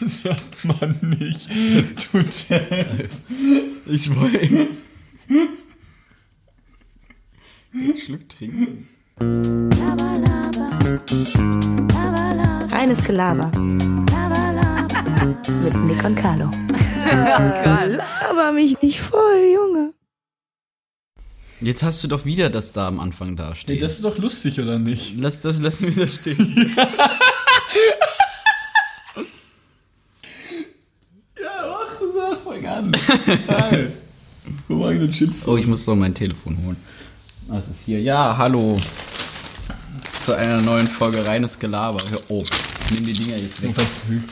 Das sagt man nicht. Tut Ich wollte. Einen Schluck trinken. Reines Gelaber mit Nick und Carlo. Laber mich nicht voll, Junge. Jetzt hast du doch wieder das da am Anfang da Nee, stehen. das ist doch lustig, oder nicht? Lass das, lassen wir das stehen. Ja, mach, sag, fang Geil. Wo waren die Chips? Oh, ich muss doch mein Telefon holen. Was ist hier? Ja, hallo. Zu einer neuen Folge reines Gelaber. Auf. Nimm die Dinger jetzt weg.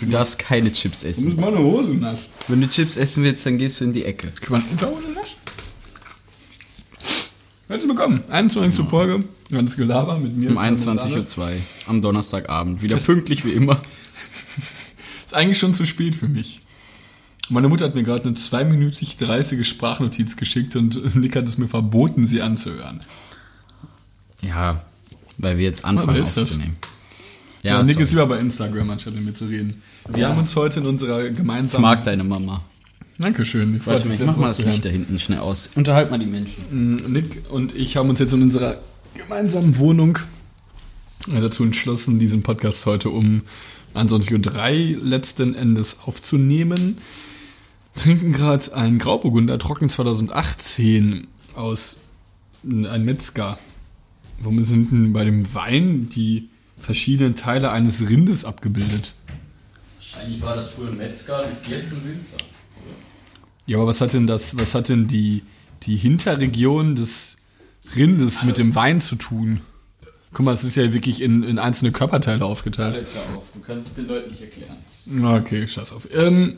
Du darfst keine Chips Du essen. musst meine Hose naschen. Wenn du Chips essen willst, dann gehst du in die Ecke. Kann man Unterhose naschen? Herzlich willkommen. 21. Folge. Ganz Gelaber mit mir. Um 21.02 Uhr am Donnerstagabend. Wieder pünktlich wie immer. Ist eigentlich schon zu spät für mich. Meine Mutter hat mir gerade eine zweiminütig 30 Sprachnotiz geschickt und Nick hat es mir verboten, sie anzuhören. Ja, weil wir jetzt anfangen ist das? aufzunehmen. Ja, Ja, Nick sorry. ist lieber bei Instagram, anstatt mit mir zu reden. Wir haben uns heute in unserer ich gemeinsamen... mag deine Mama. Dankeschön. Ich Warte ich jetzt mach mal das Licht da hinten schnell aus. Unterhalt mal die Menschen. hören. Nick und ich haben uns jetzt in unserer gemeinsamen Wohnung äh, dazu entschlossen, diesen Podcast heute um 21.03 Uhr letzten Endes aufzunehmen. Trinken gerade einen Grauburgunder Trocken 2018 aus ein Metzger. Warum sind denn bei dem Wein die verschiedenen Teile eines Rindes abgebildet? Wahrscheinlich war das früher ein Metzger, ist jetzt ein Winzer. Ja, aber was hat denn das, was hat denn die, die Hinterregion des Rindes mit dem Wein zu tun? Guck mal, es ist ja wirklich in, in einzelne Körperteile aufgeteilt. Hör auf, du kannst es den Leuten nicht erklären. Okay, scheiß auf. Ähm,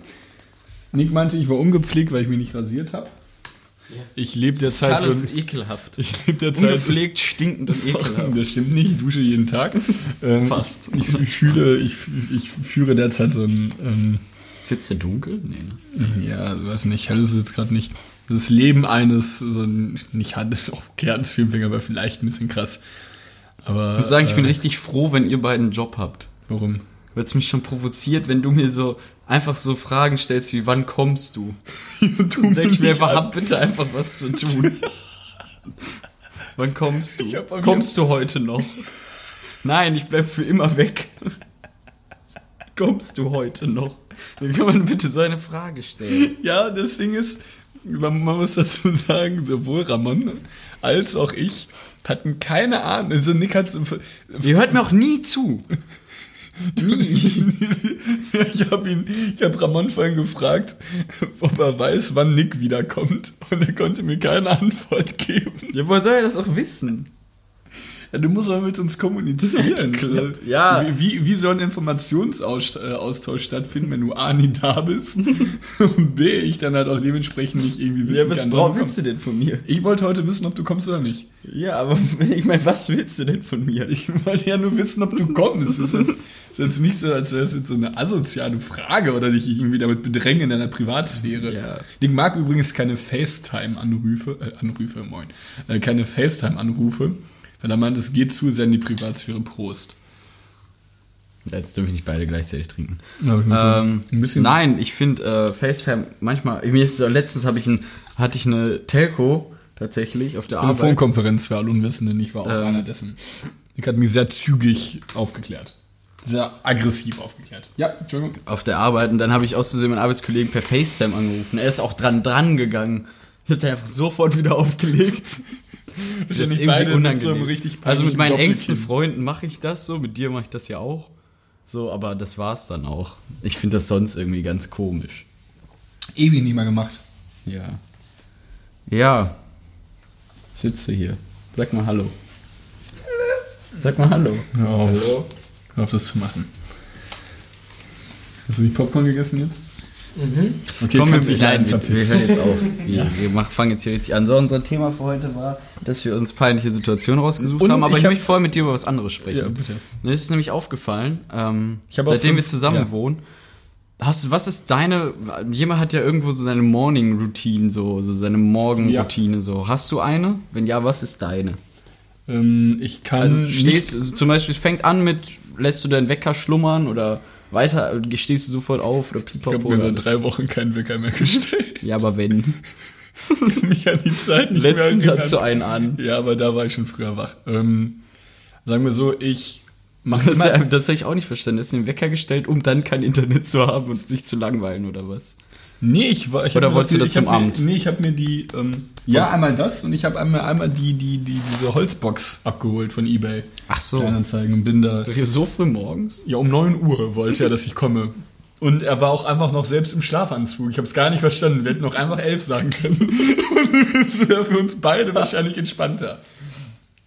Nick meinte, ich war ungepflegt, weil ich mich nicht rasiert habe. Ich lebe derzeit so. Ein- ekelhaft. Ich lebe derzeit. Ungepflegt, stinkend und ekelhaft. Das stimmt nicht, ich dusche jeden Tag. Ähm, Fast. Ich, ich, fühle, ich, ich führe derzeit so ein. Ähm, Sitzt der dunkel? Nee, ne? Ja, weiß nicht, hell ist es jetzt gerade nicht. Das Leben eines, so ein, nicht Hand, okay, Hans Filmfinger war vielleicht ein bisschen krass. Aber. Ich muss sagen, ich bin äh, richtig froh, wenn ihr beiden einen Job habt. Warum? Weil es mich schon provoziert, wenn du mir so einfach so Fragen stellst wie, wann kommst du? du denke ich mir einfach, hab bitte einfach was zu tun. wann kommst du? Kommst du heute noch? Nein, ich bleib für immer weg. kommst du heute noch? Dann kann man bitte so eine Frage stellen. Ja, das Ding ist, man, man muss dazu sagen, sowohl Ramon als auch ich hatten keine Ahnung. Also Nick hat so, Ihr hört mir auch nie zu. Ich habe ihn, ich habe Ramon vorhin gefragt, ob er weiß, wann Nick wiederkommt. Und er konnte mir keine Antwort geben. Ja, woher soll er das auch wissen? Ja, du musst aber mit uns kommunizieren. Ja. Wie, wie, wie soll ein Informationsaustausch stattfinden, wenn du A, nie da bist und B, ich dann halt auch dementsprechend nicht irgendwie wissen Ja, was kann, wann willst du denn von mir? Ich wollte heute wissen, ob du kommst oder nicht. Ja, aber ich meine, was willst du denn von mir? Ich wollte ja nur wissen, ob du kommst. Das ist jetzt, ist jetzt nicht so, als wäre es jetzt so eine asoziale Frage oder dich irgendwie damit bedrängen in deiner Privatsphäre. Ja. Ich mag übrigens keine FaceTime-Anrufe, äh, Anrufe, moin, äh, keine FaceTime-Anrufe, weil er meint, es geht zu sehr in die Privatsphäre. Prost. Jetzt dürfen wir nicht beide gleichzeitig trinken. Ja, Ähm, Nein, ich finde äh, FaceTime manchmal. Mir ist so, letztens ich ein, hatte ich eine Telco tatsächlich auf der Arbeit. Telefonkonferenz für alle Unwissenden, ich war auch Ähm. einer dessen. Ich hat mich sehr zügig aufgeklärt. Sehr aggressiv aufgeklärt. Ja, Entschuldigung. Auf der Arbeit und dann habe ich aus Versehen meinen Arbeitskollegen per FaceTime angerufen. Er ist auch dran dran gegangen. Ich habe dann einfach sofort wieder aufgelegt. Das ist irgendwie beide mit unangenehm. so also mit meinen Doppelkinn. engsten Freunden mache ich das so, mit dir mache ich das ja auch. So, aber das war's dann auch. Ich finde das sonst irgendwie ganz komisch. Ewig nie mehr gemacht. Ja. Ja. Sitzt du hier? Sag mal Hallo. Sag mal Hallo. Hör auf. Hör auf, das zu machen. Hast du nicht Popcorn gegessen jetzt? Mhm. Okay, Komm, wir, kannst dich nein, wir, wir hören jetzt auf. Wir, wir mach, fangen jetzt hier richtig an. So, unser Thema für heute war, dass wir uns peinliche Situationen rausgesucht Und haben, aber ich ich, hab- möchte vorher mit dir über was anderes sprechen. Ja, bitte. Mir ist nämlich aufgefallen, ähm, seitdem wir fünf- zusammen ja. wohnen, hast, du- was ist deine, jemand hat ja irgendwo so seine Morning Routine, so, so seine Morgenroutine, so. Hast du eine? Wenn ja, was ist deine? Ähm, ich kann Also nicht- stehst, zum Beispiel, es fängt an mit, lässt du deinen Wecker schlummern oder, weiter, stehst du sofort auf oder Ich pipapo. habe mir seit drei Wochen keinen Wecker mehr gestellt. Ja, aber wenn. mich an die Zeit nicht Letztens mehr hast du einen an. Ja, aber da war ich schon früher wach. Ähm, sagen wir so, ich mache Das, das habe ich auch nicht verstanden. Du den Wecker gestellt, um dann kein Internet zu haben und sich zu langweilen oder was? Nee, ich war. Ich Oder wolltest du das- da zum mir- Amt? Nee, ich habe mir die. Ähm, ja, einmal das und ich habe einmal, einmal die, die, die, diese Holzbox abgeholt von Ebay. Ach so. Kleinanzeigen und bin da. So früh morgens? Ja, um 9 Uhr wollte er, dass ich komme. Und er war auch einfach noch selbst im Schlafanzug. Ich habe es gar nicht verstanden. Wir hätten noch einfach elf sagen können. Und es wäre für uns beide wahrscheinlich entspannter.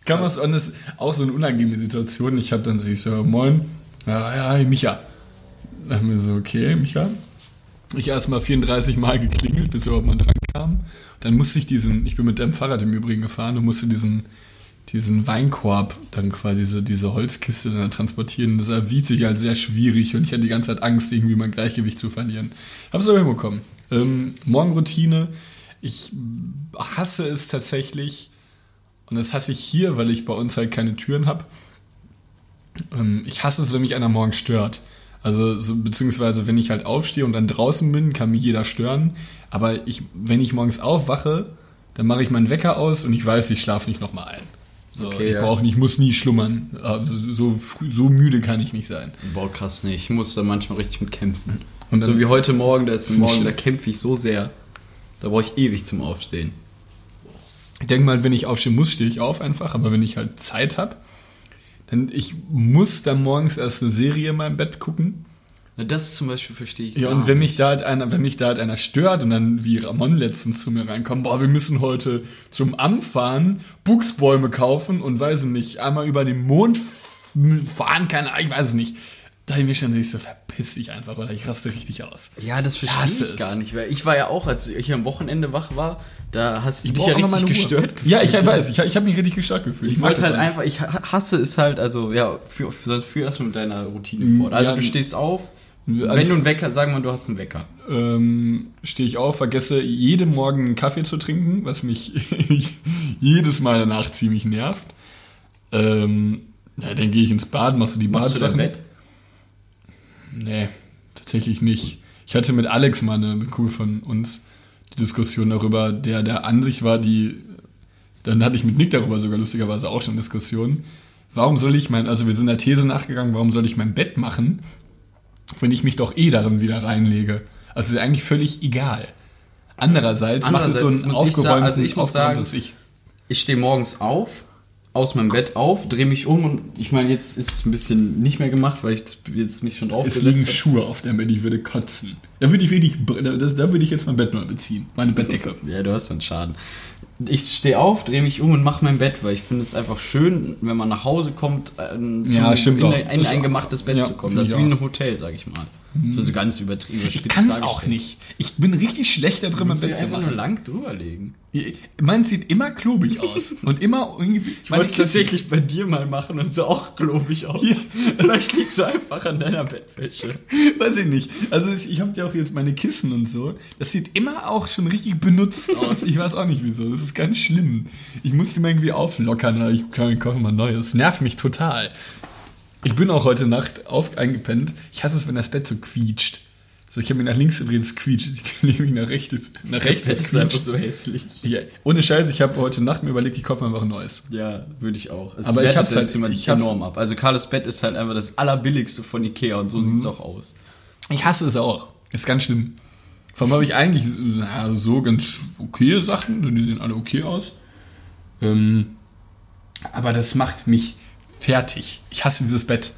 Kann man und das ist auch so eine unangenehme Situation. Ich habe dann so, ich so, moin. Ja, ja, Micha. Dann haben wir so, okay, Micha. Ich erst mal 34 Mal geklingelt, bis überhaupt mal dran kam. Dann musste ich diesen, ich bin mit deinem Fahrrad im Übrigen gefahren und musste diesen, diesen Weinkorb dann quasi so diese Holzkiste dann transportieren. Das erwies sich als sehr schwierig und ich hatte die ganze Zeit Angst, irgendwie mein Gleichgewicht zu verlieren. Hab's aber hinbekommen. Ähm, Morgenroutine. Ich hasse es tatsächlich, und das hasse ich hier, weil ich bei uns halt keine Türen habe. Ähm, ich hasse es, wenn mich einer morgen stört. Also, so, beziehungsweise, wenn ich halt aufstehe und dann draußen bin, kann mich jeder stören. Aber ich, wenn ich morgens aufwache, dann mache ich meinen Wecker aus und ich weiß, ich schlafe nicht nochmal ein. So, Okay, ich ja. brauche nicht, muss nie schlummern. Also, so, so müde kann ich nicht sein. Boah, krass, nee. Ich muss da manchmal richtig mit kämpfen. Und so wie heute Morgen, da ist Morgen, da kämpfe ich so sehr. Da brauche ich ewig zum Aufstehen. Ich denke mal, wenn ich aufstehen muss, stehe ich auf einfach. Aber wenn ich halt Zeit habe, dann ich muss dann morgens erst eine Serie in meinem Bett gucken. Na, das zum Beispiel verstehe ich Ja, und wenn nicht. mich da halt einer, wenn mich da halt einer stört und dann wie Ramon letztens zu mir reinkommt, boah, wir müssen heute zum Amt fahren, Buchsbäume kaufen und weiß ich nicht, einmal über den Mond fahren, keine Ahnung, ich weiß es nicht. Da bin ich dann sich so, verpiss dich einfach, oder ich raste richtig aus. Ja, das verstehe ich es. gar nicht, weil ich war ja auch, als ich am Wochenende wach war, da hast du dich brauch ja richtig gestört Ja, ich weiß, ich, ich habe mich richtig gestört gefühlt. Ich mag wollte halt einfach, ich ha- hasse es halt, also ja, für, für, sonst führ erst mal mit deiner Routine fort. Also ja, du stehst auf, also- wenn du einen Wecker, sagen wir, du hast einen Wecker. ähm, stehe ich auf, vergesse jeden Morgen einen Kaffee zu trinken, was mich jedes Mal danach ziemlich nervt. Ähm, ja, dann gehe ich ins Bad, machst du die Machst du dein Badsachen. Bett? Nee, tatsächlich nicht. Ich hatte mit Alex mal eine mit Kumpel von uns die Diskussion darüber, der der Ansicht war, die dann hatte ich mit Nick darüber sogar lustigerweise auch schon Diskussionen. Warum soll ich mein, also wir sind der These nachgegangen, warum soll ich mein Bett machen, wenn ich mich doch eh darin wieder reinlege? Also ist eigentlich völlig egal. Andererseits, macht es so Andererseits sagen- aufgeräumten, also ich muss sagen, aufgeräumtes Ich. Ich stehe morgens auf, aus meinem Bett auf, drehe mich um und ich meine, jetzt ist es ein bisschen nicht mehr gemacht, weil ich jetzt, jetzt mich schon Es aufgesetzt liegen habe. Schuhe auf dem Bett, ich würde kotzen. Da würde ich wirklich, das, da würde ich jetzt mein Bett neu beziehen. Meine Bettdecke. Ja, du hast so einen Schaden. Ich stehe auf, drehe mich um und mache mein Bett, weil ich finde es einfach schön, wenn man nach Hause kommt, äh, Ja, in, ein, gemachtes Bett ja, zu kommen. Das ist wie auch. ein Hotel, sag ich mal. So, so ganz übertrieben. Ich kann es auch nicht. Ich bin richtig schlecht da drin, mein Bett zu einfach nur machen. lang drüber legen. Meins sieht immer klobig aus. Und immer irgendwie. Ich wollte es tatsächlich bei dir mal machen und es sah auch globig aus. Ja. Vielleicht liegst du einfach an deiner Bettwäsche. Weiß ich nicht. Also ich habe ja auch jetzt meine Kissen und so. Das sieht immer auch schon richtig benutzt aus. Ich weiß auch nicht wieso. Das ist ganz schlimm. Ich muss die mal irgendwie auflockern. Ich kann kaufe mal neues. Das nervt mich total. Ich bin auch heute Nacht auf eingepennt. Ich hasse es, wenn das Bett so quietscht. So, ich habe mich nach links gedreht, es quietscht. Ich nehme mich nach rechts, nach rechts, Das es ist einfach so hässlich. Ja, ohne Scheiß, ich habe heute Nacht mir überlegt, ich kaufe mir einfach ein neues. Ja, würde ich auch. Es Aber ich hab's halt- jemand ich enorm ab. Also Carles Bett ist halt einfach das allerbilligste von Ikea und so sieht's Mhm. auch aus. Ich hasse es auch. Ist ganz schlimm. Vor allem habe ich eigentlich na, so ganz okay Sachen, die sehen alle okay aus. Ähm, aber das macht mich fertig. Ich hasse dieses Bett.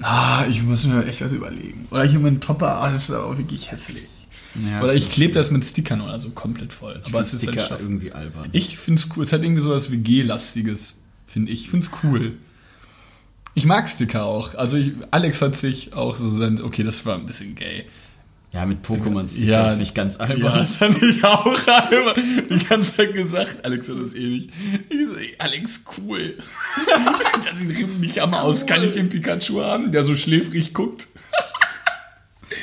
Ah, ich muss mir echt was überlegen. Oder hier mein Topper, ah, das ist aber wirklich hässlich. Ja, oder ich klebe das mit Stickern oder so komplett voll. aber es ist halt Sticker irgendwie albern. Ich finde es cool. Es hat irgendwie sowas wie G-lastiges, finde ich. Ich finde es cool. Ich mag Sticker auch. Also ich, Alex hat sich auch so sein, okay, das war ein bisschen gay. Ja, mit Pokémon-Sticker, Ja. das finde ich ganz Ja, albern. das habe ich auch einmal die ganze Zeit gesagt. Alex hat das eh nicht. Ich so, ey, Alex, cool. das sieht richtig hammer aus. Kann ich den Pikachu haben, der so schläfrig guckt? ja,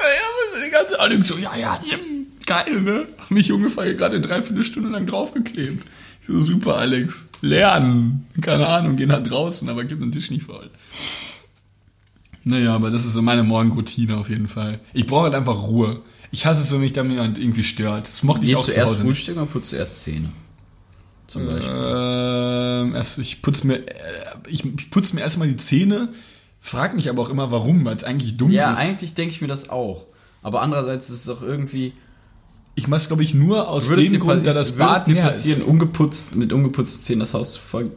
aber so die ganze Alex so, ja, ja, geil, ne? Hab mich ungefähr gerade eine Dreiviertelstunde lang draufgeklebt. Ich so, super, Alex. Lernen. Keine Ahnung, geh nach draußen, aber gib den Tisch nicht voll. Naja, aber das ist so meine Morgenroutine auf jeden Fall. Ich brauche halt einfach Ruhe. Ich hasse es, wenn mich da jemand irgendwie stört. Das mochte ich auch Gehst du zu erst Hause frühstücken oder putzt du erst Zähne? Zum Beispiel. Ähm, erst, ich putze mir, äh, ich, ich putze mir erstmal die Zähne, frag mich aber auch immer warum, weil es eigentlich dumm ja, ist. eigentlich denke ich mir das auch. Aber andererseits ist es auch irgendwie. Ich mach's, glaube ich, nur aus es dem Grund, da das es Bad dir passieren, ist. ungeputzt, mit ungeputzten Zähnen das Haus zu voll.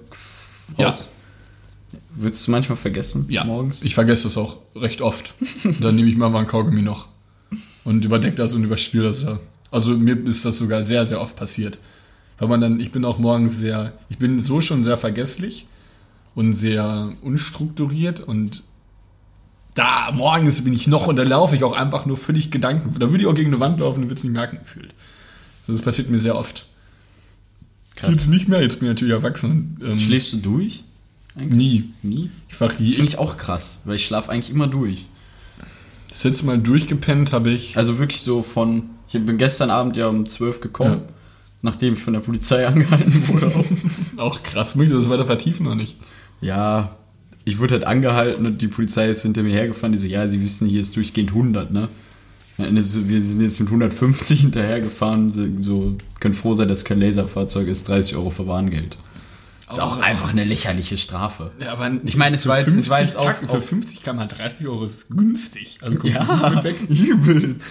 Ja. Würdest du manchmal vergessen? Ja, Morgens? ich vergesse das auch recht oft. Dann nehme ich mal mal ein Kaugummi noch und überdeck das und überspiele das ja. Also mir ist das sogar sehr, sehr oft passiert. Weil man dann, ich bin auch morgens sehr, ich bin so schon sehr vergesslich und sehr unstrukturiert und da morgens bin ich noch und da laufe ich auch einfach nur völlig Gedanken. Da würde ich auch gegen eine Wand laufen und würde es nicht merken gefühlt. Also das passiert mir sehr oft. Krass. Jetzt nicht mehr, jetzt bin ich natürlich erwachsen. Und, ähm, Schläfst du durch? Nie. Nie? Ich Das finde ich auch krass, weil ich schlafe eigentlich immer durch. das letzte Mal durchgepennt habe ich. Also wirklich so von. Ich bin gestern Abend ja um 12 gekommen, Ja. nachdem ich von der Polizei angehalten wurde. Auch. Krass. Muss ich das weiter vertiefen oder nicht? ja, ich wurde halt angehalten und die Polizei ist hinter mir hergefahren. Die so, ja, sie wissen, hier ist durchgehend 100, ne? Wir sind jetzt mit 150 hinterhergefahren. So, können froh sein, dass kein Laserfahrzeug ist. 30 Euro für Warngeld. Ist auch Oh. einfach eine lächerliche Strafe. Ja, aber Ich meine, es war jetzt- es war jetzt 50 auf- Tacken, für auf- 50 km 30 Euro ist günstig. Also kommst Ja. du nicht weg. Übelst.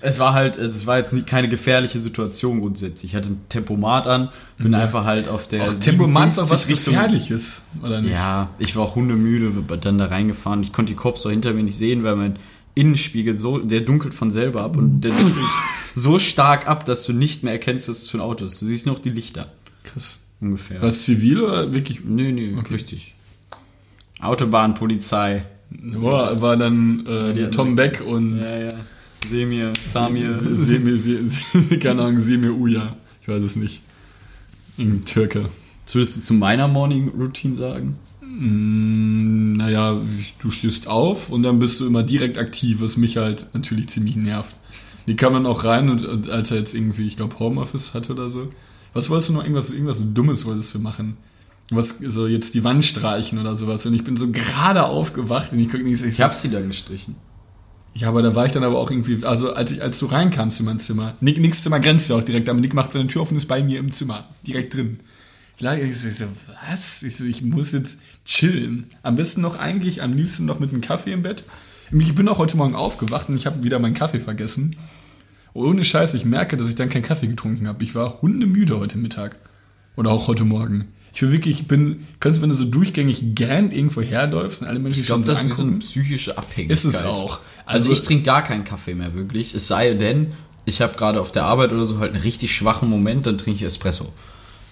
Es war halt, es war jetzt nie, keine gefährliche Situation grundsätzlich. Ich hatte ein Tempomat an, bin einfach halt auf der Auch Tempomat ist auch was 57 Richtung- Gefährliches, oder nicht? Ja, ich war auch hundemüde, bin dann da reingefahren. Ich konnte die Cops auch hinter mir nicht sehen, weil mein Innenspiegel so, der dunkelt von selber ab und der dunkelt so stark ab, dass du nicht mehr erkennst, was es für ein Auto ist. Du siehst nur noch die Lichter. Krass. Ungefähr. Was zivil oder wirklich? Nö, nö, richtig. Autobahn, Polizei. Boah, war dann äh, Tom Beck und Ja, ja. Semir, Samir. Se- Semir, Se- Se- keine Ahnung, Semir Uya. Ich weiß es nicht. Irgendein Türke. Was würdest du zu meiner Morning Routine sagen? Mm, naja, du stehst auf und dann bist du immer direkt aktiv, was mich halt natürlich ziemlich nervt. Die kam dann auch rein und, und als er jetzt irgendwie, ich glaube, Homeoffice hatte oder so. Was wolltest du noch? Irgendwas, irgendwas Dummes wolltest du machen. Was, so jetzt die Wand streichen oder sowas. Und ich bin so gerade aufgewacht und ich gucke nicht, ich Ich so, hab sie dann gestrichen. ja, aber da war ich dann aber auch irgendwie, also als, ich, als du reinkamst in mein Zimmer, Nick, Nicks Zimmer grenzt ja auch direkt, aber Nick macht seine Tür und ist bei mir im Zimmer, direkt drin. Ich lag, ich so, was? Ich so, ich muss jetzt chillen. Am besten noch eigentlich, am liebsten noch mit einem Kaffee im Bett. Ich bin auch heute Morgen aufgewacht und ich habe wieder meinen Kaffee vergessen. Ohne Scheiß, ich merke, dass ich dann keinen Kaffee getrunken habe. Ich war hundemüde heute Mittag. Oder auch heute Morgen. Ich bin wirklich, ich bin, kannst du, wenn du so durchgängig gern irgendwo herläufst und alle Menschen Ich glaube, schon das so ist so eine psychische Abhängigkeit. Ist es auch. Also, Also- ich trinke gar keinen Kaffee mehr wirklich. Es sei denn, ich habe gerade auf der Arbeit oder so halt einen richtig schwachen Moment, dann trinke ich Espresso.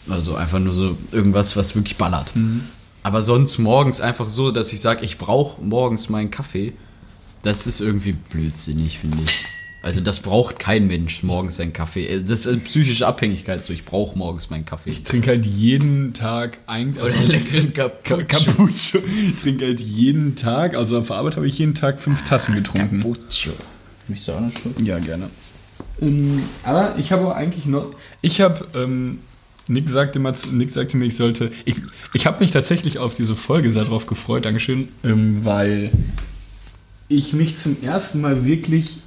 Also einfach nur so irgendwas, was wirklich ballert. Mhm. Aber sonst morgens einfach so, dass ich sage, ich brauche morgens meinen Kaffee. Das ist irgendwie blödsinnig, finde ich. Also das braucht kein Mensch morgens seinen Kaffee. Äh, Das ist eine psychische Abhängigkeit. So, ich brauche morgens meinen Kaffee. Ich trinke halt jeden Tag ein, also Oder leckeren Ka- Cappuccino. Cappuccino. Ich trinke halt jeden Tag, also auf der Arbeit habe ich jeden Tag fünf Tassen getrunken. Cappuccino. Möchtest du auch noch schon? Ja, gerne. Ähm, aber ich habe auch eigentlich noch. Ich habe. Ähm, Nick sagte, mal, Nick sagte mir, ich sollte. Ich, ich habe mich tatsächlich auf diese Folge sehr drauf gefreut, Dankeschön, ähm, weil ich mich zum ersten Mal wirklich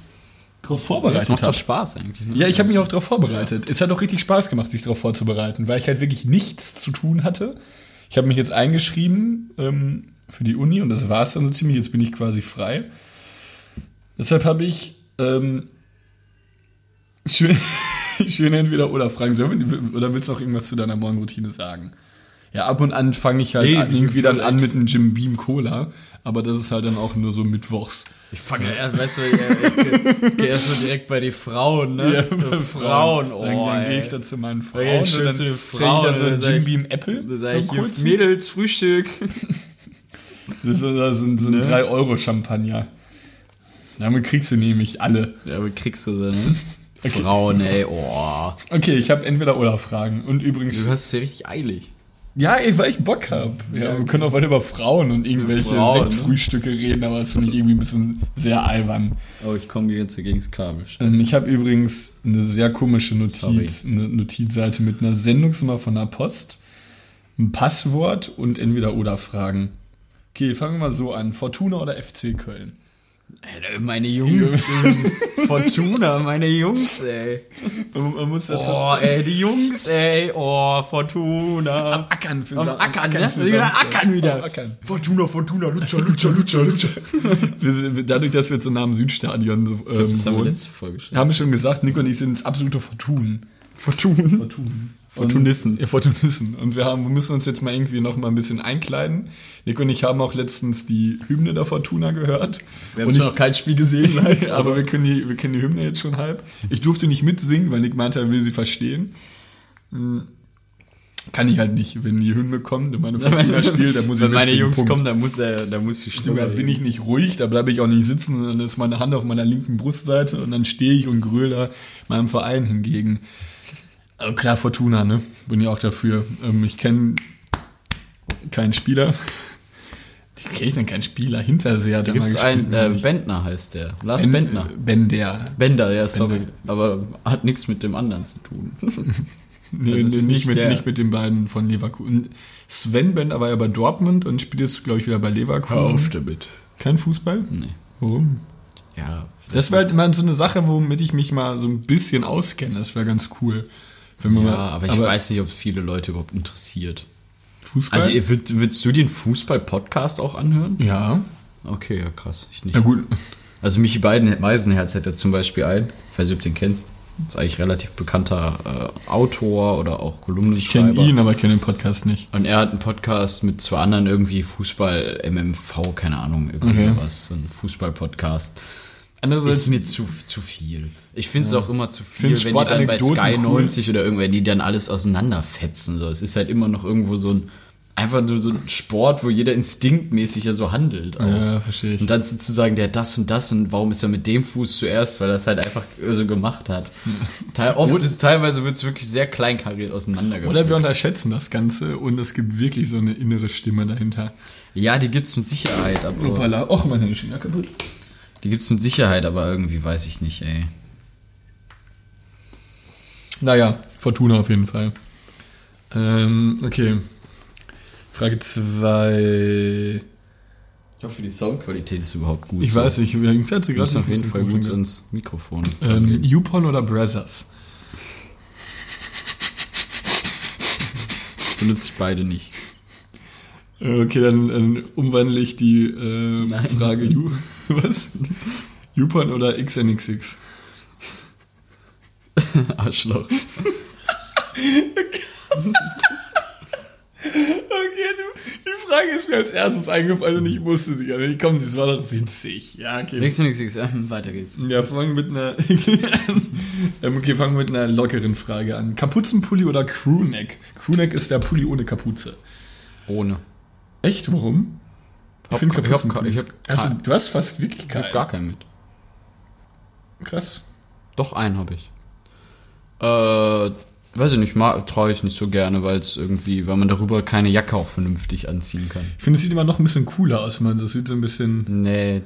darauf Das vorbereitet macht habe. doch Spaß eigentlich. Ne? Ja, ich habe mich auch darauf vorbereitet. Es hat auch richtig Spaß gemacht, sich darauf vorzubereiten, weil ich halt wirklich nichts zu tun hatte. Ich habe mich jetzt eingeschrieben ähm, für die Uni und das war es dann so ziemlich. Jetzt bin ich quasi frei. Deshalb habe ich ähm, schön, schön entweder oder Fragen. Sollen wir- Oder willst du noch irgendwas zu deiner Morgenroutine sagen? Ja, ab und an fange ich halt Nee, an, ich irgendwie dann an mit einem Jim Beam Cola, aber das ist halt dann auch nur so mittwochs. Ich fange ja, weißt du, ich, ich gehe erstmal direkt bei den Frauen, ne? Ja, bei Frauen, oh, Dann, dann gehe ich da zu meinen Frauen ich schön und dann zu den trinke ich da so Frauen, ein Jim ich- Beam Apple. So ich, kurz. Mädels, Frühstück. Das ist so, sind so ein Ne? 3-Euro-Champagner. Damit kriegst du nämlich alle. Ja, aber kriegst du sie, ne? Frauen, ey, oh. Okay, ich habe entweder oder Fragen. Und übrigens. Du hast es ja richtig eilig. Ja, ey, weil ich Bock habe. Ja, wir können auch weiter über Frauen und irgendwelche Frauen, ne? Sektfrühstücke reden, aber das finde ich irgendwie ein bisschen sehr albern. Oh, ich komme jetzt gegen das Kabel. Ähm, ich habe übrigens eine sehr komische Notiz, Sorry. eine Notizseite mit einer Sendungsnummer von der Post, ein Passwort und entweder oder Fragen. Okay, fangen wir mal so an. Fortuna oder FC Köln? Alter, meine Jungs. Fortuna, meine Jungs, ey. Man, man muss dazu Oh, ey, die Jungs, ey. Oh, Fortuna. ackern für Am Sa- Ackern, ne? für Wieder ackern wieder. Am Ackern. Fortuna, Fortuna, Lutscher, Lutscher, Lutscher, Lutscher. Wir dadurch, dass wir jetzt so nah am Südstadion so, ähm, Das haben wir wohnen, letzte Folge schon. haben wir schon gesagt, Nico und ich sind absolute Fortun. Fortun. Fortun. Fortunissen. Und, ja, Fortunissen. Und wir, haben, wir müssen uns jetzt mal irgendwie noch mal ein bisschen einkleiden. Nico und ich haben auch letztens die Hymne der Fortuna gehört. Wir haben und ich, noch kein Spiel gesehen, leider, aber wir können, die, wir kennen die Hymne jetzt schon halb. Ich durfte nicht mitsingen, weil Nick meinte, er will sie verstehen. Hm. Kann ich halt nicht. Wenn die Hymne kommt und meine Fortuna spielt, dann muss ich Wenn meine Jungs Punkt. kommen, dann muss er, dann muss Stimme. Sogar bin ich nicht ruhig, da bleibe ich auch nicht sitzen, sondern ist meine Hand auf meiner linken Brustseite und dann stehe ich und gröle da meinem Verein hingegen. Aber klar, Fortuna, ne? Bin ja auch dafür. Ähm, ich kenne keinen Spieler. Wie kenne ich denn keinen Spieler? Hinterseher, Da gibt's gespielt einen, äh, hat. Bentner heißt der. Lars Ben- Bentner. Bender. Bender, ja, sorry. Bender. Aber hat nichts mit dem anderen zu tun. Nee, Also es nee, nicht, nicht mit, nicht mit den beiden von Leverkusen. Sven Bender war ja bei Dortmund und spielt jetzt, glaube ich, wieder bei Leverkusen. damit. Kein Fußball? Nee. Warum? Ja. Das wäre halt mal so eine Sache, womit ich mich mal so ein bisschen auskenne. Das wäre ganz cool. Ja, mal, aber ich weiß nicht, ob viele Leute überhaupt interessiert. Fußball? Also, würd, würdest du den Fußball-Podcast auch anhören? ja. Okay, ja, krass. Ich nicht. Na gut. Also, Michi Beiden Meisenherz hat ja zum Beispiel ein. Ich weiß nicht, ob du den kennst. Ist eigentlich relativ bekannter äh, Autor oder auch Ich Kolumnenschreiber. kenne ihn, aber ich kenne den Podcast nicht. Und er hat einen Podcast mit zwei anderen irgendwie Fußball, MMV, keine Ahnung, irgendwie Okay. sowas. So ein Fußball-Podcast. Andererseits, Ist mir zu, zu viel. Ich finde es auch immer zu viel, wenn die dann bei Sky cool. 90 oder irgendwer, die dann alles auseinanderfetzen. So. Es ist halt immer noch irgendwo so ein, einfach nur so ein Sport, wo jeder instinktmäßig ja so handelt. Auch. ja, verstehe ich. Und dann zu sagen, der hat das und das und warum ist er mit dem Fuß zuerst, weil er das halt einfach so gemacht hat. Teil, oft ist, teilweise wird es wirklich sehr kleinkariert auseinandergeführt. Oder wir unterschätzen das Ganze und es gibt wirklich so eine innere Stimme dahinter. Ja, die gibt's mit Sicherheit, aber Hoppala. Och, meine Schiene kaputt. Die gibt's mit Sicherheit, aber irgendwie weiß ich nicht, ey. Naja, Fortuna auf jeden Fall. Ähm, okay. Frage 2. Ich hoffe, die Soundqualität ist überhaupt gut. Ich so. weiß nicht, wir fährt sie gerade auf jeden Fall gut ins Mikrofon. Ähm, Yupon oder Brothers? Benutze ich beide nicht. Äh, Okay, dann, dann umwandle ich die äh, Nein. Frage Ju was? Yupon oder XNXX? Arschloch. Okay, du, die Frage ist mir als erstes eingefallen und ich musste sie. Ich komm, das war doch winzig. Ja, okay. Nix, nix, nix. Ähm, weiter geht's. Ja, fangen mit einer. ähm, okay, fangen wir mit einer lockeren Frage an. Kapuzenpulli oder Crewneck? Crewneck ist der Pulli ohne Kapuze. Ohne. Echt? Warum? Hab- find ich hab- ich hab hast du, hast fast wirklich Ich keinen. hab gar keinen mit. Krass. Doch, einen habe ich. Äh, weiß ich nicht, traue ich nicht so gerne, weil es irgendwie, weil man darüber keine Jacke auch vernünftig anziehen kann. Ich finde, es sieht immer noch ein bisschen cooler aus, wenn man das sieht so ein bisschen. Nee,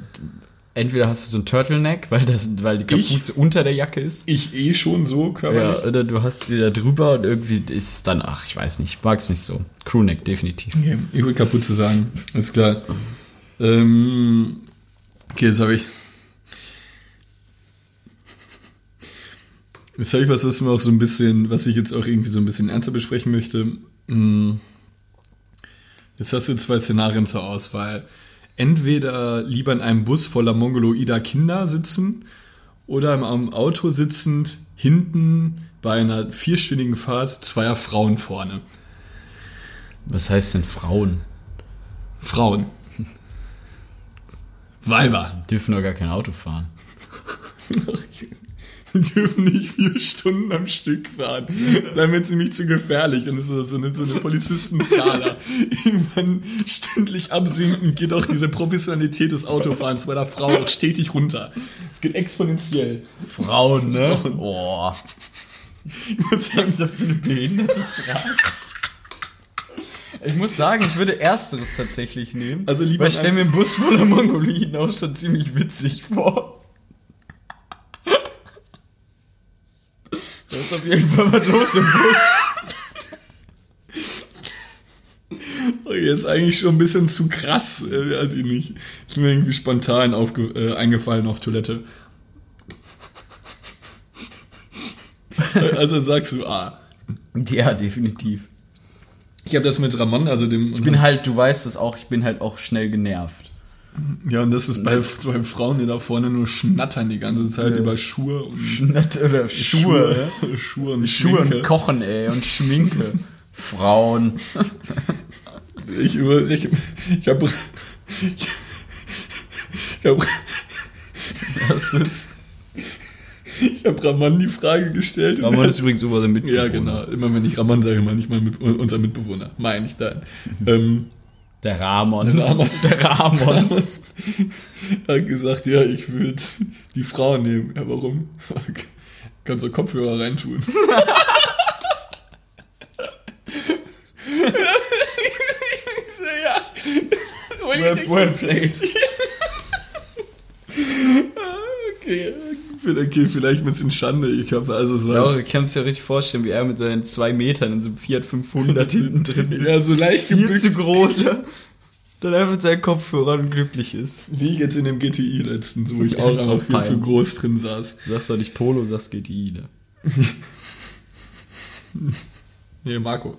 entweder hast du so ein Turtleneck, weil, das, weil die Ich? Kapuze unter der Jacke ist. Ich eh schon so Ja, körperlich. oder du hast sie da drüber und irgendwie ist es dann, ach, ich weiß nicht, ich mag es nicht so. Crewneck, definitiv. Okay, ich würde Kapuze sagen. Alles klar. Ähm, okay, jetzt habe ich. Jetzt habe ich was, was mir auch so ein bisschen, was ich jetzt auch irgendwie so ein bisschen ernster besprechen möchte. Hm. Jetzt hast du zwei Szenarien zur Auswahl. Entweder lieber in einem Bus voller mongoloider Kinder sitzen oder im am Auto sitzend hinten bei einer vierstündigen Fahrt zweier Frauen vorne. Was heißt denn Frauen? Frauen. Weiber. Die dürfen doch gar kein Auto fahren. Die dürfen nicht vier Stunden am Stück fahren. Dann wird es nämlich zu gefährlich. Dann ist das so eine, so eine Polizistenskala. Irgendwann stündlich absinken geht auch diese Professionalität des Autofahrens bei der Frau auch stetig runter. Es geht exponentiell. Frauen, ne? Boah. Muss sagen, das für eine behinderte Frage? Ich muss sagen, ich würde ersteres tatsächlich nehmen. Also lieber weil ich stelle mir einen Bus voller Mongoliden auch schon ziemlich witzig vor. Ist auf jeden Fall was los im Bus. Jetzt eigentlich schon ein bisschen zu krass, äh, weiß ich nicht. Ist mir irgendwie spontan aufge äh, eingefallen auf Toilette. also sagst du, ah. Ja, definitiv. Ich habe das mit Ramon, also dem. Ich bin halt, du weißt es auch, ich bin halt auch schnell genervt. Ja, und das ist bei zwei Frauen, die da vorne nur schnattern die ganze Zeit über Schuhe und Nett oder Schuhe. Schuhe, Schuhe und Schuhe Schminke. und Kochen, ey, und Schminke. Frauen. Ich, ich, ich habe ich, ich hab, Das ist. ich hab Ramon die Frage gestellt. er- ist übrigens über den Mitbewohner. ja, genau. Immer wenn ich Ramon sage, meine ich mal mit, unser Mitbewohner. Meine ich dann. Ähm, Der Ramon. Der Ramon. Der Ramon. hat gesagt, ja, ich würde die Frau nehmen. Ja, warum? Kannst du Kopfhörer reintun. nicht well played. Okay, okay, vielleicht ein bisschen Schande. Ich hoffe, also es Ja, war. also ich kann es ja richtig vorstellen, wie er mit seinen zwei Metern in so einem Fiat 500 hinten drin sitzt. ja, so leicht Viel gebückt, zu groß. Dann einfach mit seinen Kopfhörern glücklich ist. wie ich jetzt in dem GTI letztens, wo ich auch einfach viel fein. zu groß drin saß. Du sagst doch nicht Polo, sagst GTI, ne? Nee, Marco.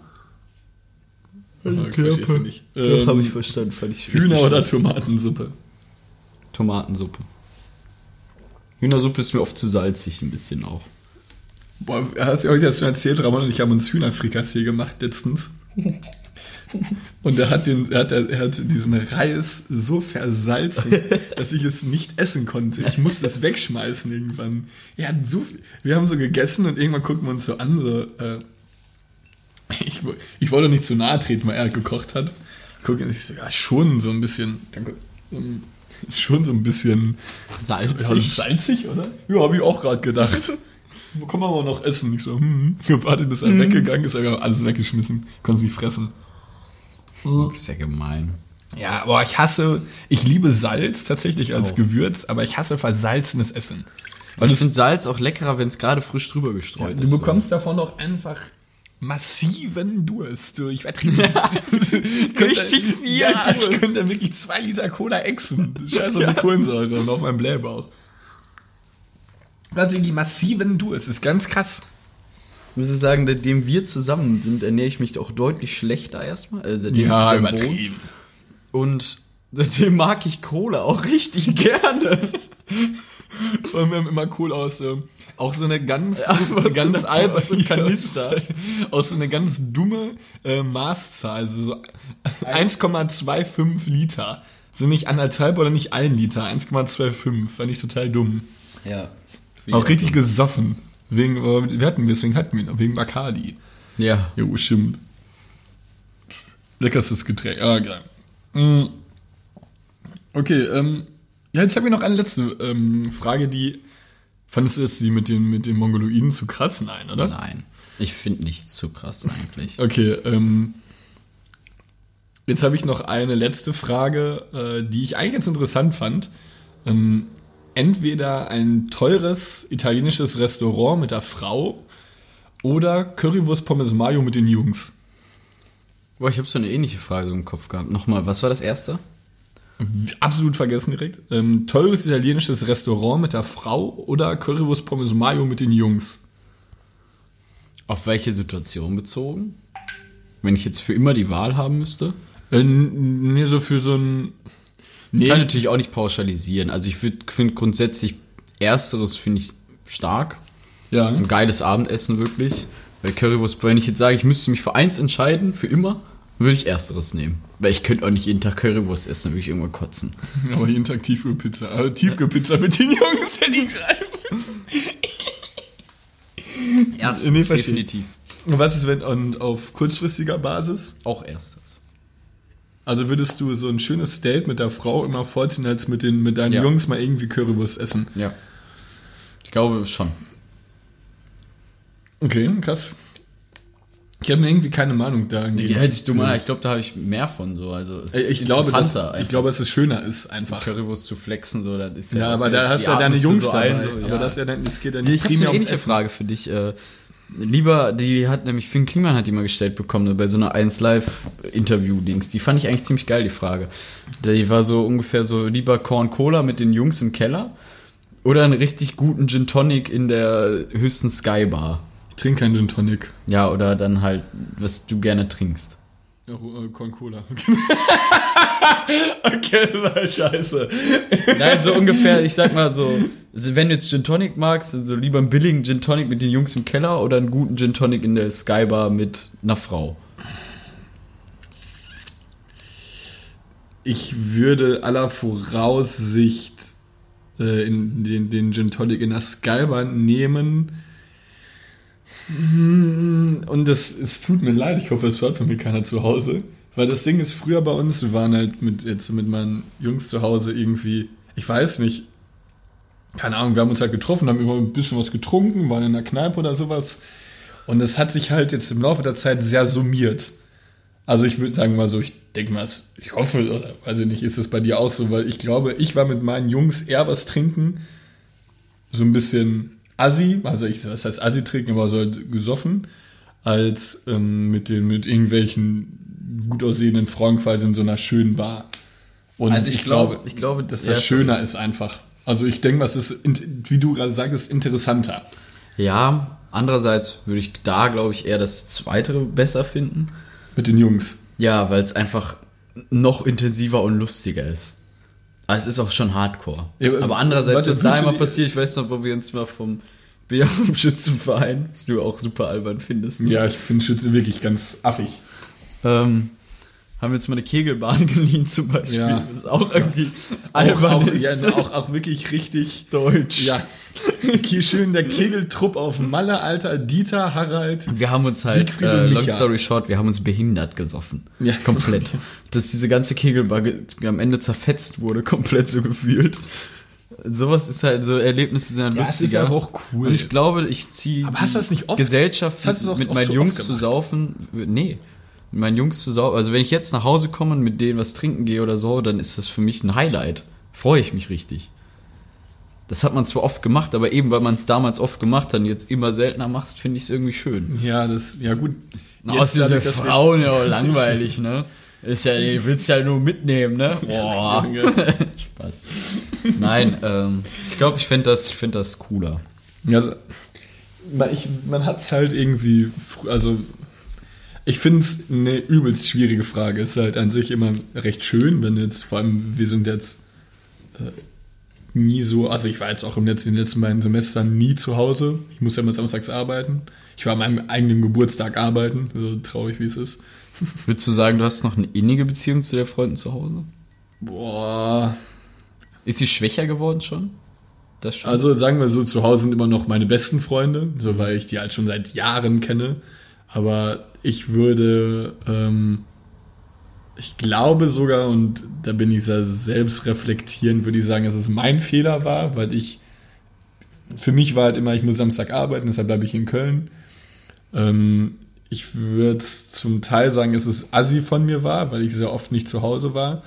Ich versteh's ja nicht. Doch, Ähm, habe ich verstanden. Fand ich Hühner oder. Tomatensuppe? Tomatensuppe. Hühnersuppe ist mir oft zu salzig, ein bisschen auch. Boah, hast du euch das schon erzählt? Ramon und ich haben uns Hühnerfrikassee gemacht letztens. Und er hat, den, er, hat, er hat diesen Reis so versalzen, dass ich es nicht essen konnte. Ich musste es wegschmeißen irgendwann. Er hat so viel, wir haben so gegessen und irgendwann gucken wir uns so an, so, äh, ich, ich wollte nicht zu nahe treten, weil er gekocht hat. Guck, und ich so, ja, schon so ein bisschen, danke, ähm, schon so ein bisschen Salzig? ja, salzig, oder? Ja, habe ich auch gerade gedacht. Wo kann man aber noch essen? Ich so, hm, gewartet, bis er weggegangen ist, aber wir haben alles weggeschmissen. Konnte es nicht fressen. ist ja gemein. Ja, aber ich hasse, ich liebe Salz tatsächlich als Oh. Gewürz, aber ich hasse versalzenes Essen. Weil ich finde Salz auch leckerer, wenn es gerade frisch drüber gestreut Du ist. bekommst davon doch einfach massiven Durst. So, ich werde Richtig viel ja, Ich Durst. könnte wirklich zwei Liter Cola exen. Scheiß auf die Kohlensäure und auf meinem Blähbauch. Also wirklich massiven Durst. Ist ganz krass. Ich muss sagen, seitdem wir zusammen sind, ernähre ich mich auch deutlich schlechter erstmal. Also zusammen wohnen. Und seitdem mag ich Cola auch richtig gerne. Vor allem, immer cool aus. ähm, auch so eine ganz, Ja, ganz so alberne so Kanister. Auch so eine ganz dumme äh, Maßzahl. Also so 1,25 Liter. So nicht anderthalb oder nicht ein Liter. 1,25. Fand ich total dumm. Ja. Auch richtig gesoffen. Wegen, äh, wir hatten, deswegen hatten wir ihn, wegen Bacardi. Ja. Jo, stimmt. Leckerstes Getränk. Ah, geil. Mm. Okay, ähm, ja, jetzt habe ich noch eine letzte ähm, Frage, die. Fandest du jetzt die mit den, mit den Mongoloiden zu krass? Nein, oder? Nein. Ich finde nichts zu krass eigentlich. Okay, ähm, jetzt habe ich noch eine letzte Frage, äh, die ich eigentlich ganz interessant fand. Ähm, entweder ein teures italienisches Restaurant mit der Frau oder Currywurst Pommes Mayo mit den Jungs. Boah, ich habe so eine ähnliche Frage im Kopf gehabt. Nochmal, was war das erste? Absolut vergessen direkt. Ähm, teures italienisches Restaurant mit der Frau oder Currywurst Pommes Mayo mit den Jungs. Auf welche Situation bezogen? Wenn ich jetzt für immer die Wahl haben müsste? Äh, nee, so für so ein. Ich kann natürlich auch nicht pauschalisieren. Also ich finde grundsätzlich ersteres finde ich stark. Ja. Ein geiles Abendessen wirklich. Weil Currywurst, wenn ich jetzt sage, ich müsste mich für eins entscheiden, für immer, würde ich ersteres nehmen. Weil ich könnte auch nicht jeden Tag Currywurst essen, dann würde ich irgendwann kotzen. Aber jeden Tag Tiefkühlpizza. Also Tiefkühlpizza mit den Jungs hätte ich schreiben müssen. Ersteres, Nee, definitiv. Und was ist, wenn und auf kurzfristiger Basis? Auch erstes. Also würdest du so ein schönes Date mit der Frau immer vorziehen, als mit, den, mit deinen Ja. Jungs mal irgendwie Currywurst essen? Ja. Ich glaube schon. Okay, krass. Ich habe mir irgendwie keine Meinung da. Ja, hättest du mal, ich glaube, da habe ich mehr von so. Also es ich, glaube, dass, interessanter, ich glaube, dass es schöner ist einfach. Currywurst zu flexen, so, das ist Ja, aber da hast du ja deine Jungs so dabei. ein, so, Aber ja. das ist ja dann, es geht ja nicht ich primär eine ums Essen. Frage für dich. Äh, Lieber, die hat nämlich, Finn Klingmann hat die mal gestellt bekommen, ne, bei so einer 1 Live-Interview-Dings. Die fand ich eigentlich ziemlich geil, die Frage. Die war so ungefähr so, lieber Corn Cola mit den Jungs im Keller oder einen richtig guten Gin Tonic in der höchsten Sky Bar. Ich trinke keinen Gin Tonic. Ja, oder dann halt, was du gerne trinkst. Ja, äh, Corn Cola. okay, war scheiße. Nein, so ungefähr, ich sag mal so, also wenn du jetzt Gin Tonic magst, dann so lieber einen billigen Gin Tonic mit den Jungs im Keller oder einen guten Gin Tonic in der Sky Bar mit einer Frau. Ich würde aller Voraussicht äh, in den, den Gin Tonic in der Skybar nehmen. Mm, Und das, es tut mir leid, ich hoffe, es hört von mir keiner zu Hause. Weil das Ding ist, früher bei uns, wir waren halt mit, jetzt mit meinen Jungs zu Hause irgendwie, ich weiß nicht, keine Ahnung, wir haben uns halt getroffen, haben immer ein bisschen was getrunken, waren in einer Kneipe oder sowas. Und es hat sich halt jetzt im Laufe der Zeit sehr summiert. Also ich würde sagen mal so, ich denke mal, ich hoffe, oder weiß ich nicht, ist es bei dir auch so, weil ich glaube, ich war mit meinen Jungs eher was trinken, so ein bisschen assi, also ich, was heißt assi trinken, aber so halt gesoffen, als ähm, mit den, mit irgendwelchen gut aussehenden Frauen quasi in so einer schönen Bar. Und Also ich glaube- ich glaube, dass ja, das schöner ist einfach. Also ich denke, was ist, wie du gerade sagst, interessanter. Ja, andererseits würde ich da, glaube ich, eher das Zweite besser finden. Mit den Jungs. Ja, weil es einfach noch intensiver und lustiger ist. Aber es ist auch schon Hardcore. Ja, aber andererseits, was da die- passiert, ich weiß noch, wo wir uns mal vom Bier vom Schützenverein, was du auch super albern findest, ne? Ja, ich finde Schütze wirklich ganz affig. ähm, haben wir jetzt mal eine Kegelbahn geliehen zum Beispiel. Ja. Das ist auch irgendwie Auch, albern auch, ist. ja, auch, auch wirklich richtig Deutsch. Ja. Hier schön der Kegeltrupp auf Malle, Alter. Dieter, Harald. Wir haben uns halt, Siegfried äh, und long story short, wir haben uns behindert gesoffen. Ja. Komplett. Dass diese ganze Kegelbar ge- am Ende zerfetzt wurde, komplett so gefühlt. Sowas ist halt, so Erlebnisse sind halt Ja, es ist lustiger. ja auch cool. Und ich glaube, ich ziehe Aber hast du das nicht oft? Gesellschaft Das mit, meinen so Jungs zu saufen. Nee. Mit meinen Jungs zu saufen. Also wenn ich jetzt nach Hause komme und mit denen was trinken gehe oder so, dann ist das für mich ein Highlight. Freue ich mich richtig. Das hat man zwar oft gemacht, aber eben weil man es damals oft gemacht hat und jetzt immer seltener macht, finde ich es irgendwie schön. Ja, das, ja gut. Na, sind dass wir Frauen ja auch langweilig, ne? Ist ja, du willst ja nur mitnehmen, ne? Boah. Spaß. Nein, ähm, ich glaube, ich finde das, ich find das cooler. Jetzt, also, na, ich, man hat es halt irgendwie, also ich finde es eine übelst schwierige Frage. Es ist halt an sich immer recht schön, wenn jetzt, vor allem, wir sind jetzt äh, nie so, also ich war jetzt auch im letzten, in den letzten beiden Semestern nie zu Hause. Ich muss ja immer samstags arbeiten. Ich war an meinem eigenen Geburtstag arbeiten, so traurig wie es ist. Würdest du sagen, du hast noch eine innige Beziehung zu der Freundin zu Hause? Boah. Ist sie schwächer geworden schon? Das schon? Also sagen wir so, zu Hause sind immer noch meine besten Freunde, so weil ich die halt schon seit Jahren kenne. Aber ich würde, ähm, ich glaube sogar, und da bin ich sehr selbst reflektierend, würde ich sagen, dass es mein Fehler war, weil ich, für mich war halt immer, ich muss Samstag arbeiten, deshalb bleibe ich in Köln. Ähm, ich würde zum Teil sagen, dass es assi von mir war, weil ich sehr oft nicht zu Hause war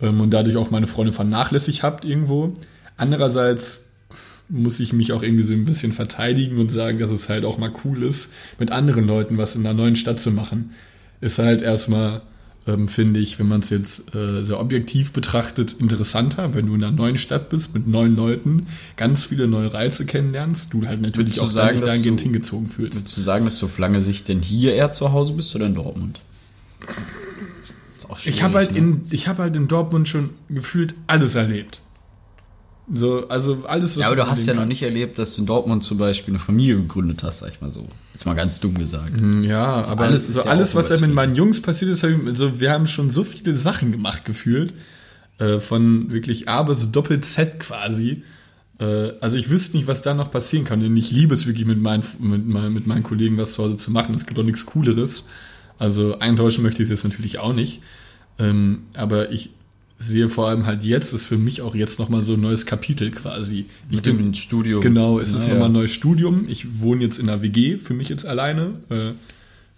ähm, und dadurch auch meine Freunde vernachlässigt habt irgendwo. Andererseits muss ich mich auch irgendwie so ein bisschen verteidigen und sagen, dass es halt auch mal cool ist, mit anderen Leuten was in einer neuen Stadt zu machen. Ist halt erstmal, ähm, finde ich, wenn man es jetzt äh, sehr objektiv betrachtet, interessanter, wenn du in einer neuen Stadt bist, mit neuen Leuten, ganz viele neue Reize kennenlernst, du halt natürlich auch sagen, sagen, dass dahingehend hingezogen fühlst. Würdest du sagen, dass du auf lange Sicht denn hier eher zu Hause bist oder in Dortmund? Ist auch Ich habe halt, ne? in, ich hab halt in Dortmund schon gefühlt alles erlebt. So, also alles, Ja, aber du hast ja noch nicht erlebt, dass du in Dortmund zum Beispiel eine Familie gegründet hast, sag ich mal so. Jetzt mal ganz dumm gesagt. Ja, aber alles so ja alles was halt mit meinen Jungs passiert ist, hab ich, also wir haben schon so viele Sachen gemacht gefühlt. Äh, von wirklich A bis Doppel-Z quasi. Äh, also ich wüsste nicht, was da noch passieren kann. Und ich liebe es wirklich mit meinen, mit, meinen- mit meinen Kollegen was zu Hause zu machen. Es gibt auch nichts Cooleres. Also eintäuschen möchte ich es jetzt natürlich auch nicht. Ähm, aber ich sehe vor allem halt jetzt, ist für mich auch jetzt nochmal so ein neues Kapitel quasi. Ich Mit dem Studium. Genau, es ist Naja. nochmal ein neues Studium. Ich wohne jetzt in einer WG, für mich jetzt alleine. Äh,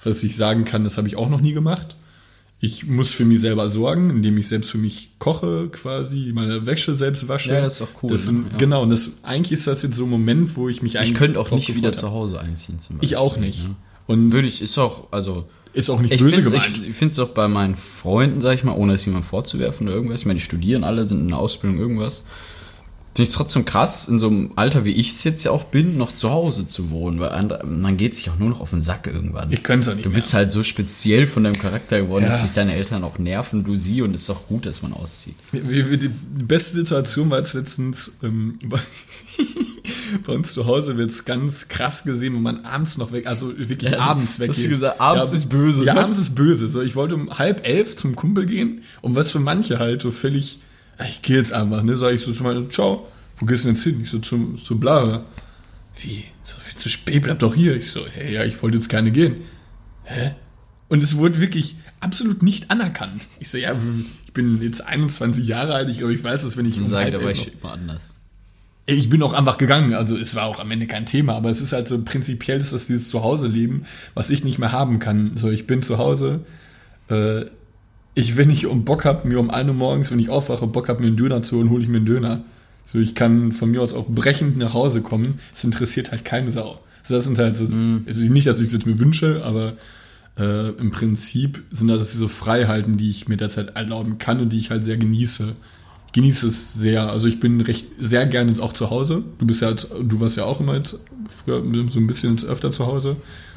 was ich sagen kann, das habe ich auch noch nie gemacht. Ich muss für mich selber sorgen, indem ich selbst für mich koche, quasi, meine Wäsche selbst wasche. Ja, das ist auch cool, Das, ne? Ja. Genau, und das, eigentlich ist das jetzt so ein Moment, wo ich mich eigentlich. Ich könnte auch nicht wieder zu. Hause einziehen zum Ich auch Beispiel, nicht. ne? Und Würde ich, ist auch, also. Ist auch nicht Ich böse finde gemeint. es ich find's auch bei meinen Freunden, sag ich mal, ohne es jemandem vorzuwerfen oder irgendwas. Ich meine, die studieren alle, sind in der Ausbildung, irgendwas. Finde ich es trotzdem krass, in so einem Alter, wie ich es jetzt ja auch bin, noch zu Hause zu wohnen, weil andere, man geht sich auch nur noch auf den Sack irgendwann. Ich könnte es auch nicht Du mehr. bist halt so speziell von deinem Charakter geworden, Ja. dass sich deine Eltern auch nerven, du sie, und es ist auch gut, dass man auszieht. Die beste Situation war jetzt letztens ähm, bei, uns zu Hause wird es ganz krass gesehen, wenn man abends noch weg, also wirklich Ja, abends hast weggeht. du gesagt, abends ist böse, Ja, ne? abends ist böse. So, ich wollte um halb elf zum Kumpel gehen und was für manche halt so völlig, ja, ich gehe jetzt einfach, ne, sag ich so zu meiner, ciao, wo gehst du denn jetzt hin? Ich so zu, zu Blara. Wie? So viel zu spät, bleib doch hier. Ich so, hey, ja, ich wollte jetzt gerne gehen. Hä? Und es wurde wirklich absolut nicht anerkannt. Ich so, ja, ich bin jetzt 21 Jahre alt, ich glaube, ich weiß das, wenn ich Und um war elf ich noch- immer anders. Ich bin auch einfach gegangen, also es war auch am Ende kein Thema, aber es ist halt so prinzipiell ist das dieses Zuhause-Leben, was ich nicht mehr haben kann. So, ich bin zu Hause, äh, ich, wenn ich um Bock hab, mir um 1 Uhr morgens, wenn ich aufwache, Bock hab, mir einen Döner zu holen, hole ich mir einen Döner. So, ich kann von mir aus auch brechend nach Hause kommen. Es interessiert halt keine Sau. So, das sind halt so, also nicht, dass ich es jetzt mir wünsche, aber äh, im Prinzip sind das diese Freiheiten, die ich mir derzeit erlauben kann und die ich halt sehr genieße. Genieße es sehr. Also ich bin recht sehr gerne jetzt auch zu Hause. Du bist ja jetzt, du warst ja auch immer jetzt früher so ein bisschen öfter zu Hause.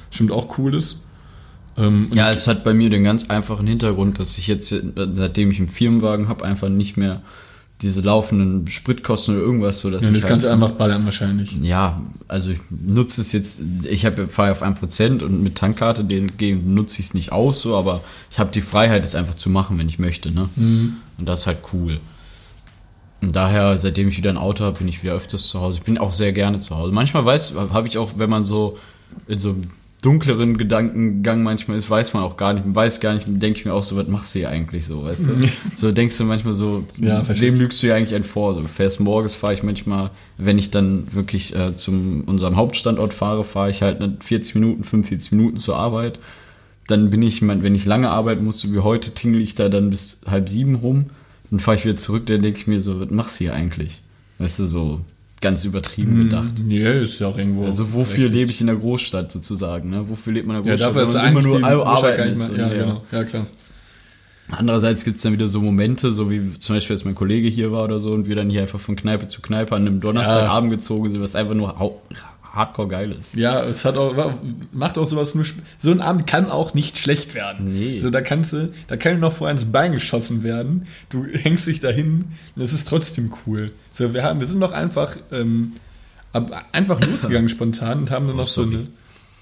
Stimmt auch cool ist. Ähm, Ja, es hat bei mir den ganz einfachen Hintergrund, dass ich jetzt, seitdem ich einen Firmenwagen habe, einfach nicht mehr diese laufenden Spritkosten oder irgendwas so, dass ja, ich das halt, kannst du einfach ballern wahrscheinlich. Ja, also ich nutze es jetzt, ich habe fahre auf 1% und mit Tankkarte den nutze ich es nicht aus, so, aber ich habe die Freiheit, es einfach zu machen, wenn ich möchte, ne? Mhm. Und das ist halt cool. Und daher, seitdem ich wieder ein Auto habe, bin ich wieder öfters zu Hause. Ich bin auch sehr gerne zu Hause. Manchmal weiß, habe ich auch, wenn man so in so einem dunkleren Gedankengang manchmal ist, weiß man auch gar nicht, weiß gar nicht, denke ich mir auch so, was machst du hier eigentlich so, weißt du? so denkst du manchmal so, Ja, wem lügst du hier eigentlich einen vor? So, fährst morgens, fahre ich manchmal, wenn ich dann wirklich äh, zum unserem Hauptstandort fahre, fahre ich halt ne, 40 Minuten, 45 Minuten zur Arbeit. Dann bin ich, wenn ich lange arbeiten muss, so wie heute, tingle ich da dann bis halb sieben rum. Dann fahre ich wieder zurück, dann denke ich mir so, was machst du hier eigentlich? Weißt du, so ganz übertrieben gedacht. Nee, ist ja auch irgendwo. Also wofür richtig. lebe ich in der Großstadt sozusagen? Ne? Wofür lebt man in der Ja, Großstadt? dafür ist immer nur arbeiten ist. Ja, ja. genau. Ja, klar. Andererseits gibt es dann wieder so Momente, so wie zum Beispiel, als mein Kollege hier war oder so und wir dann hier einfach von Kneipe zu Kneipe an einem Donnerstagabend gezogen sind, was einfach nur hau- hardcore geil ist. Ja, es hat auch, macht auch sowas nur, so ein Abend kann auch nicht schlecht werden. Nee. So, da kannst du, da kann noch vorher ins Bein geschossen werden. Du hängst dich dahin und es ist trotzdem cool. So, wir haben, wir sind noch einfach, ähm, einfach losgegangen spontan und haben dann noch so sorry.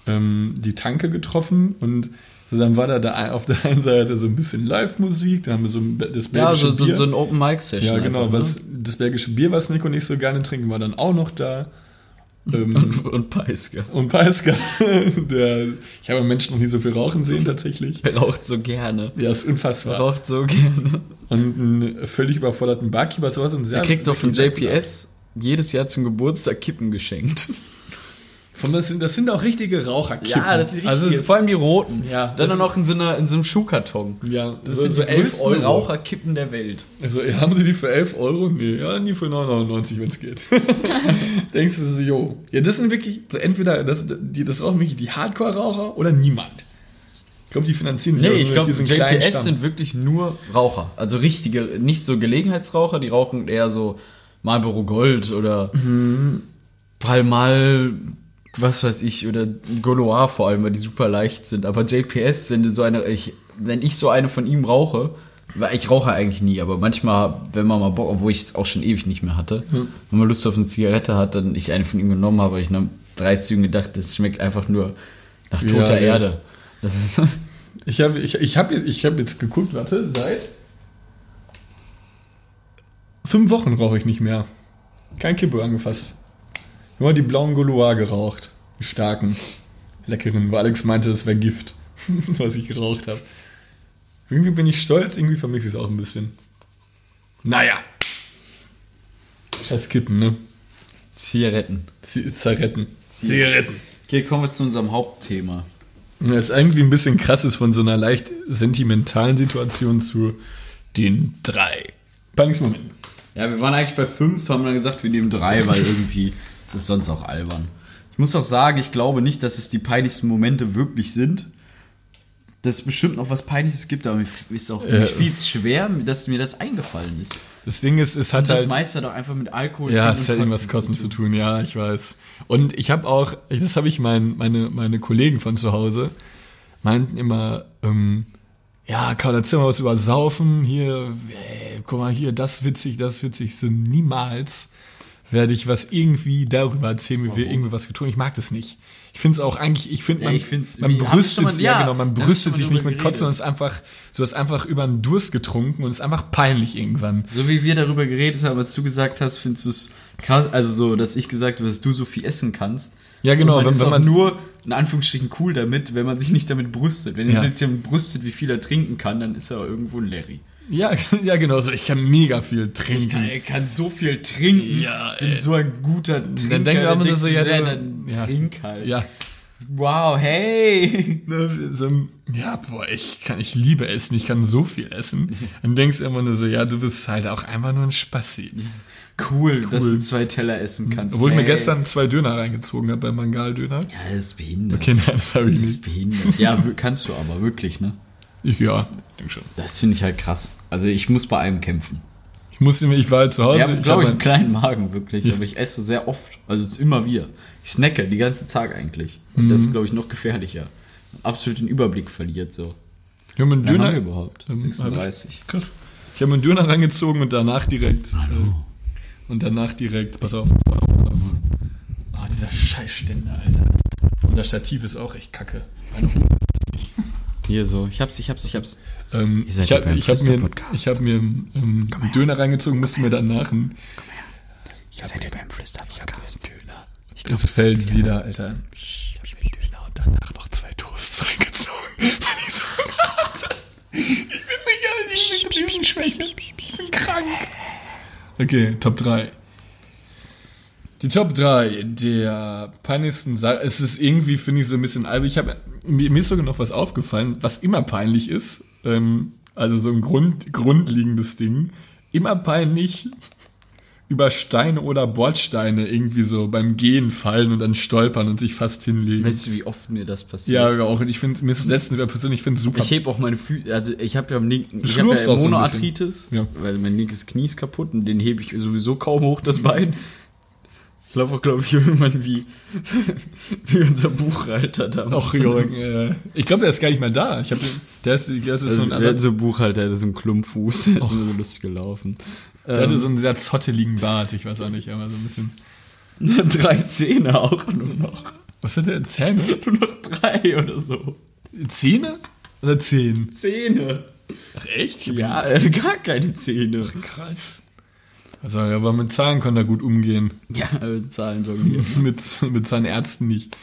eine, ähm, die Tanke getroffen und so, dann war da, da auf der einen Seite so ein bisschen Live-Musik, dann haben wir so ein, das Ja, belgische so, so, Bier. so ein Open Mic Session. Ja, genau. einfach, ne? was, das belgische Bier, was Nico nicht so gerne trinken, war dann auch noch da. Ähm, Und, und Peiske. und Peiska, der, ich habe Menschen noch nie so viel rauchen sehen, tatsächlich. Er raucht so gerne. Ja, ist Er unfassbar. raucht so gerne. Und einen völlig überforderten Barkeeper, sowas. Und sehr, Er kriegt doch von JPS jedes Jahr zum Geburtstag Kippen geschenkt. Von das, sind, das sind auch richtige Raucherkippen. Ja, das richtig. Also es- vor allem die roten. Ja, Dann das auch noch in so, einer, in so einem Schuhkarton. ja, Das so, sind so die 11 größten Euro. Raucherkippen der Welt. Also, haben sie die für 11 Euro? Nee, ja, die für 9,99, wenn es geht. Denkst du so, jo. Ja, das sind wirklich, so entweder, das, die, das rauchen wirklich die Hardcore-Raucher oder niemand. Ich glaube, die finanzieren sich Nee, auch ich nur glaube, diesen JPS sind wirklich nur Raucher. Also richtige, nicht so Gelegenheitsraucher, die rauchen eher so Marlboro Gold oder Mhm. Palmal, was weiß ich, oder Gaulois vor allem, weil die super leicht sind. Aber JPS, wenn du so eine, ich, wenn ich so eine von ihm rauche, weil ich rauche eigentlich nie, aber manchmal, wenn man mal Bock, obwohl ich es auch schon ewig nicht mehr hatte, wenn man Lust auf eine Zigarette hat, dann ich eine von ihm genommen habe, ich nach drei Zügen gedacht, das schmeckt einfach nur nach toter ja. Erde. Ich habe ich, ich hab, jetzt- ich hab jetzt geguckt, warte, seit fünf Wochen rauche ich nicht mehr. Kein Kippe angefasst. Nur die blauen Gaulois geraucht. Die starken, leckeren, wo Alex meinte, es wäre Gift, was ich geraucht habe. Irgendwie bin ich stolz, irgendwie vermisse ich es auch ein bisschen. Naja. Scheiß Kippen, ne? Zigaretten. Z Zigaretten. Zigaretten. Okay, kommen wir zu unserem Hauptthema. Das ist irgendwie ein bisschen krass ist von so einer leicht sentimentalen Situation zu den drei. Peinlichsten Ja, wir waren eigentlich bei fünf, haben dann gesagt, wir nehmen drei, weil irgendwie das ist sonst auch albern. Ich muss auch sagen, ich glaube nicht, dass es die peinlichsten Momente wirklich sind. Dass es bestimmt noch was Peinliches gibt, aber mir ist auch Äh. fiel's schwer, dass mir das eingefallen ist. Das Ding ist, es hat Das halt. meiste hat auch einfach mit Alkohol Ja, es hat und irgendwas Kotzen zu tun, ja, ich weiß. Und ich habe auch, das habe ich mein, meine, meine Kollegen von zu Hause, meinten immer, ähm, ja, Karl, erzähl mal was über Saufen, hier, äh, guck mal hier, das witzig, das witzig, so niemals werde ich was irgendwie darüber erzählen, wie wir irgendwie was getrunken Ich mag das nicht. Ich finde es auch eigentlich, ich finde, Ja, man, find's- man brüstet mal- sich, ja, ja, genau, man brüstet sich nicht mit Kotzen und geredet. ist einfach, so ist einfach über einen Durst getrunken und ist einfach peinlich irgendwann. So wie wir darüber geredet haben, als du gesagt hast, findest du es krass, also so, dass ich gesagt habe, dass du so viel essen kannst. Ja, genau, man wenn- wenn auch man- nur in Anführungsstrichen cool damit, wenn man sich nicht damit brüstet. Wenn er Ja. sich damit brüstet, wie viel er trinken kann, dann ist er irgendwo ein Larry. Ja, ja, genau so. Ich kann mega viel trinken. er kann so viel trinken. Ja, bin ey. so ein guter Trinker. Dann denkt man denkst so, ja, dann ja. trink halt. Ja. Wow, hey. Ne, ja, boah, ich kann, ich liebe Essen, ich kann so viel essen. Dann denkst du immer nur so, ja, du bist halt auch einfach nur ein Spassi. Cool, dass du zwei Teller essen kannst. Obwohl ich mir Hey. gestern zwei Döner reingezogen habe beim Mangaldöner. Ja, das ist behindert. Okay, nein, das habe Das ich ist nicht. behindert. Ja, kannst du aber, wirklich, ne? Ich, ja, denk schon. Das finde ich halt krass. Also ich muss bei einem kämpfen. Ich musste mir, ich war halt zu Hause. Ich habe, ich glaube ich, hab einen kleinen Magen, wirklich. Aber ich esse sehr oft. Also immer wieder. Ich snacke den ganzen Tag eigentlich. Und Mhm. das ist, glaube ich, noch gefährlicher. Absolut den Überblick verliert so. ich habe einen Döner. überhaupt? Ähm, 36. Krass. Ich habe einen Döner reingezogen und danach direkt. Äh, und danach direkt. Pass auf, pass auf, pass auf. Oh, dieser Scheißständer, Alter. Und das Stativ ist auch echt kacke. Hier so. Ich hab's, ich hab's, ich hab's. Ähm, Ihr ich habe ich hab mir, ich hab mir ähm, einen Döner reingezogen, musste mir danach einen. Ihr seid ja beim Flüster-Podcast. Döner. Es fällt wieder, Alter. Ich hab mir einen Döner und danach noch zwei Toasts reingezogen. Weil ich so hatte. Ich bin mega, ich bin Riesenschwäche. Ich bin krank. Okay, Top 3. Die Top 3 der peinlichsten Sachen. Es ist irgendwie, finde ich, so ein bisschen albern. Ich habe mir, ist sogar noch was aufgefallen, was immer peinlich ist. Ähm, also so ein Grund, grundlegendes Ding. Immer peinlich über Steine oder Bordsteine irgendwie so beim Gehen fallen und dann stolpern und sich fast hinlegen. Weißt du, wie oft mir das passiert? Ja, auch. Und ich finde, mir ist das letzte wieder persönlich, ich finde es super. Ich heb auch meine Füße, also ich habe ja am linken, ich habe ja so Monoarthritis. Ja. weil mein linkes Knie ist kaputt und den hebe ich sowieso kaum hoch, das Bein. Ich laufe auch, glaube ich, irgendwann wie, wie unser Buchhalter damals. Auch Jürgen, äh, ich glaube, der ist gar nicht mehr da. Ich habe der ist, der ist so Also, ein der Ersatz, hat so ein Buchhalter, der hat so einen Klumpfuß, der immer so lustig gelaufen. der hatte so einen sehr zotteligen Bart, ich weiß auch nicht, aber so ein bisschen. Ähm, drei Zähne auch nur noch. Was hat der? Zähne? Nur noch drei oder so. Zähne? Oder zehn? Zähne. Ach echt? Ja, er hat gar keine Zähne. Krass. Also, aber mit Zahlen konnte er gut umgehen. Ja, äh, Zahlen jonglieren. mit, mit seinen Ärzten nicht.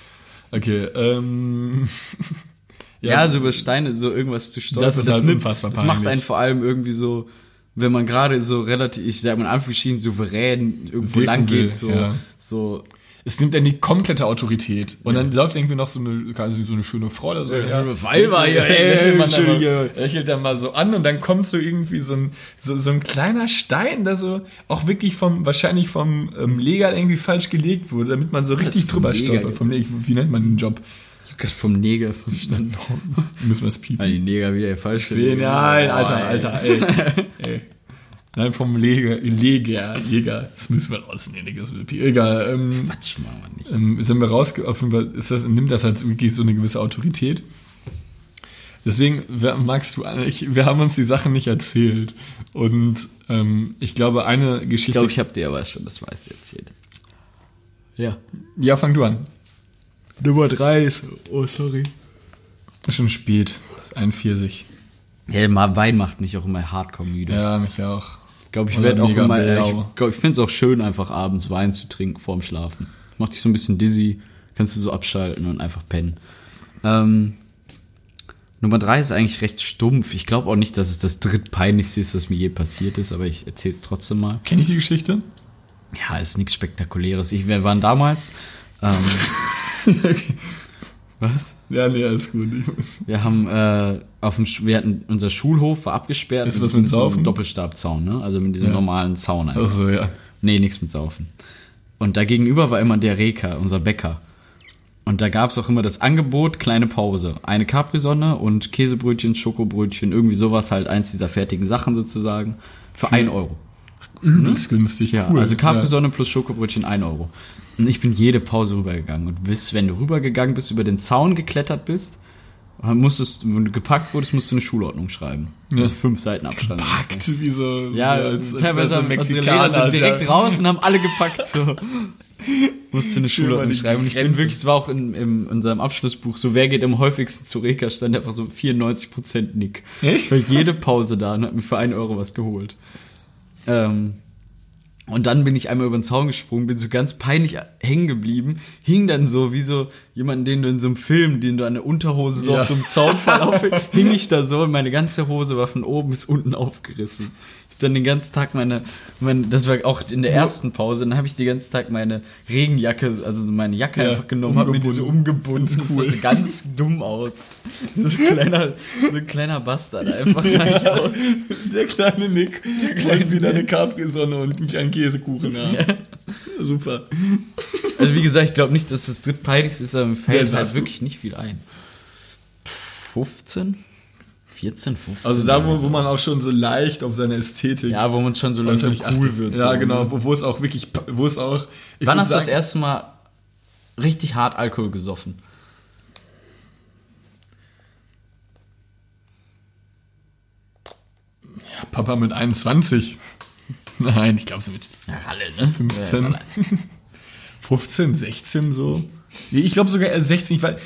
Okay, ähm. Ja, so über Steine so irgendwas zu stolpern. Das ist halt nimmt- unfassbar Das macht peinlich. einen vor allem irgendwie so, wenn man gerade so relativ, ich sag mal in Anführungsstrichen, souverän irgendwo Wirken lang will, geht, so, ja. so. Es nimmt dann die komplette Autorität. Und dann läuft irgendwie noch so eine, so eine schöne Frau oder so. Ja, Weiber, ja, dann Entschuldige. mal, lächelt dann mal so an und dann kommt so irgendwie so ein, so, so ein kleiner Stein, der so auch wirklich vom, wahrscheinlich vom ähm, Leger irgendwie falsch gelegt wurde, damit man so richtig drüber stolpert. Vom Leger, wie nennt man den Job? Grad vom Neger verstanden. Müssen wir das piepen? Weil die Neger wieder falsch Nein, Oh, Alter, ey. Alter, ey. ey. Nein, vom Leger, Leger, Jäger. Das müssen wir rausnehmen, das wird piepen. Egal, ähm, Quatsch, machen wir nicht. ähm, sind wir rausge offenbar ist das, nimmt das halt wirklich so eine gewisse Autorität. Deswegen wer, magst du eigentlich, wir haben uns die Sachen nicht erzählt. Und ähm, ich glaube, eine Ich Geschichte. glaube, ich habe dir aber schon das meiste erzählt. Ja. ja, fang du an. Nummer drei ist, oh, sorry. Ist schon spät. Das ist 41. Ja, mal Wein macht mich auch immer hardcore müde. Ja, mich auch. Ich glaube, ich werde auch immer, blau. ich, glaub, ich finde es auch schön, einfach abends Wein zu trinken vorm Schlafen. Macht dich so ein bisschen dizzy, kannst du so abschalten und einfach pennen. Ähm, Nummer drei ist eigentlich recht stumpf. Ich glaube auch nicht, dass es das drittpeinlichste ist, was mir je passiert ist, aber ich erzähle es trotzdem mal. Kenne ich die Geschichte? Ja, ist nichts Spektakuläres. Ich, wir waren damals, ähm, Was? Ja, nee, alles gut. Wir haben äh, auf dem Sch wir hatten unser Schulhof war abgesperrt. Ist was mit so Saufen? Doppelstabzaun, ne? Also mit diesem Ja. normalen Zaun einfach. Achso, ja. Nee, nichts mit Saufen. Und da gegenüber war immer der Reka, unser Bäcker. Und da gab es auch immer das Angebot, kleine Pause. Eine Capri-Sonne und Käsebrötchen, Schokobrötchen, irgendwie sowas halt, eins dieser fertigen Sachen sozusagen, für 1 Euro. Übelst günstig. Ja, cool. also Capri-Sonne plus Schokobrötchen 1 Euro. Und ich bin jede Pause rübergegangen. Und bis, wenn du rübergegangen bist, über den Zaun geklettert bist, musstest, wenn du gepackt wurdest, musst du eine Schulordnung schreiben. Also fünf Seiten abschreiben. Packt wie so. Ja, so als, als teilweise so haben unsere sind direkt ja. raus und haben alle gepackt. So. Musste eine Schulordnung schreiben. Und ich bin wirklich, es war auch in, in unserem Abschlussbuch so, wer geht am häufigsten zu Reka, stand einfach so 94% Nick. Echt? Weil jede Pause da und hat mir für 1 Euro was geholt. Ähm, und dann bin ich einmal über den Zaun gesprungen, bin so ganz peinlich hängen geblieben, hing dann so wie so jemanden, den du in so einem Film, den du an der Unterhose so Ja. auf so einem Zaunverlauf, hing ich da so und meine ganze Hose war von oben bis unten aufgerissen. Dann den ganzen Tag meine, mein, das war auch in der ersten Pause, dann habe ich den ganzen Tag meine Regenjacke, also so meine Jacke Ja, einfach genommen, habe mir die so umgebunden. Ist cool. Das sah ganz dumm aus. So ein kleiner, so ein kleiner Bastard einfach sah ich aus. Der kleine Nick der kleine wieder eine Capri-Sonne und einen kleinen Käsekuchen haben. Super. Also wie gesagt, ich glaube nicht, dass das drittpeinlichste ist, aber mir fällt Ja, halt wirklich nicht viel ein. 15? 14, 15? Also da, wo, so. wo man auch schon so leicht auf seine Ästhetik Ja, wo man schon so langsam cool achtet. wird. Ja, so, genau, ne? wo, wo es auch wirklich, wo es auch. Wann hast du das sagen, erste Mal richtig hart Alkohol gesoffen? Papa mit 21. Nein, ich glaube so mit Ja, Ralle, ne? 15. Ja, Ralle. 15, 16 so. Ich glaube sogar eher 16. Ich weiß,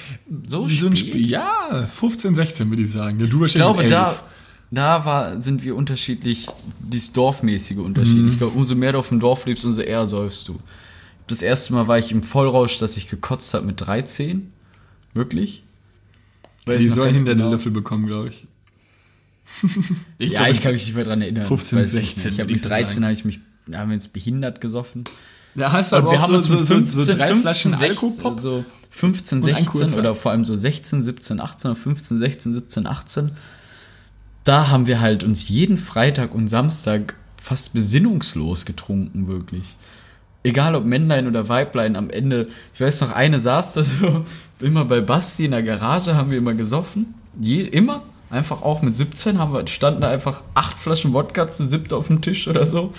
So so ein? Spiel. Ja, 15, 16 würde ich sagen. Ja, du Ich glaube, da, 11. da war, sind wir unterschiedlich, dieses dorfmäßige Unterschied. Mhm. Ich glaube, umso mehr du auf dem Dorf lebst, umso eher säufst du. Das erste Mal war ich im Vollrausch, dass ich gekotzt habe mit 13. Wirklich? Weiß Die sollen hinter den genau. Löffel bekommen, glaube ich. ich ja, glaub, ich kann mich nicht mehr dran erinnern. 15, Weiß ich nicht. 16 Ich habe mit so 13 sagen. habe ich mich, haben wir uns behindert gesoffen. Da hast du aber wir auch haben so, uns so, mit so, 15, so drei 15, Flaschen 16, Alkopop. so 15, Und ein 16 kurzer. oder vor allem so 16, 17, 18 oder 15, 16, 17, 18. Da haben wir halt uns jeden Freitag und Samstag fast besinnungslos getrunken, wirklich. Egal ob Männlein oder Weiblein, am Ende, ich weiß noch, eine saß da so, immer bei Basti in der Garage haben wir immer gesoffen. Je, immer. Einfach auch mit 17 haben wir, standen da einfach acht Flaschen Wodka zu siebt auf dem Tisch oder so.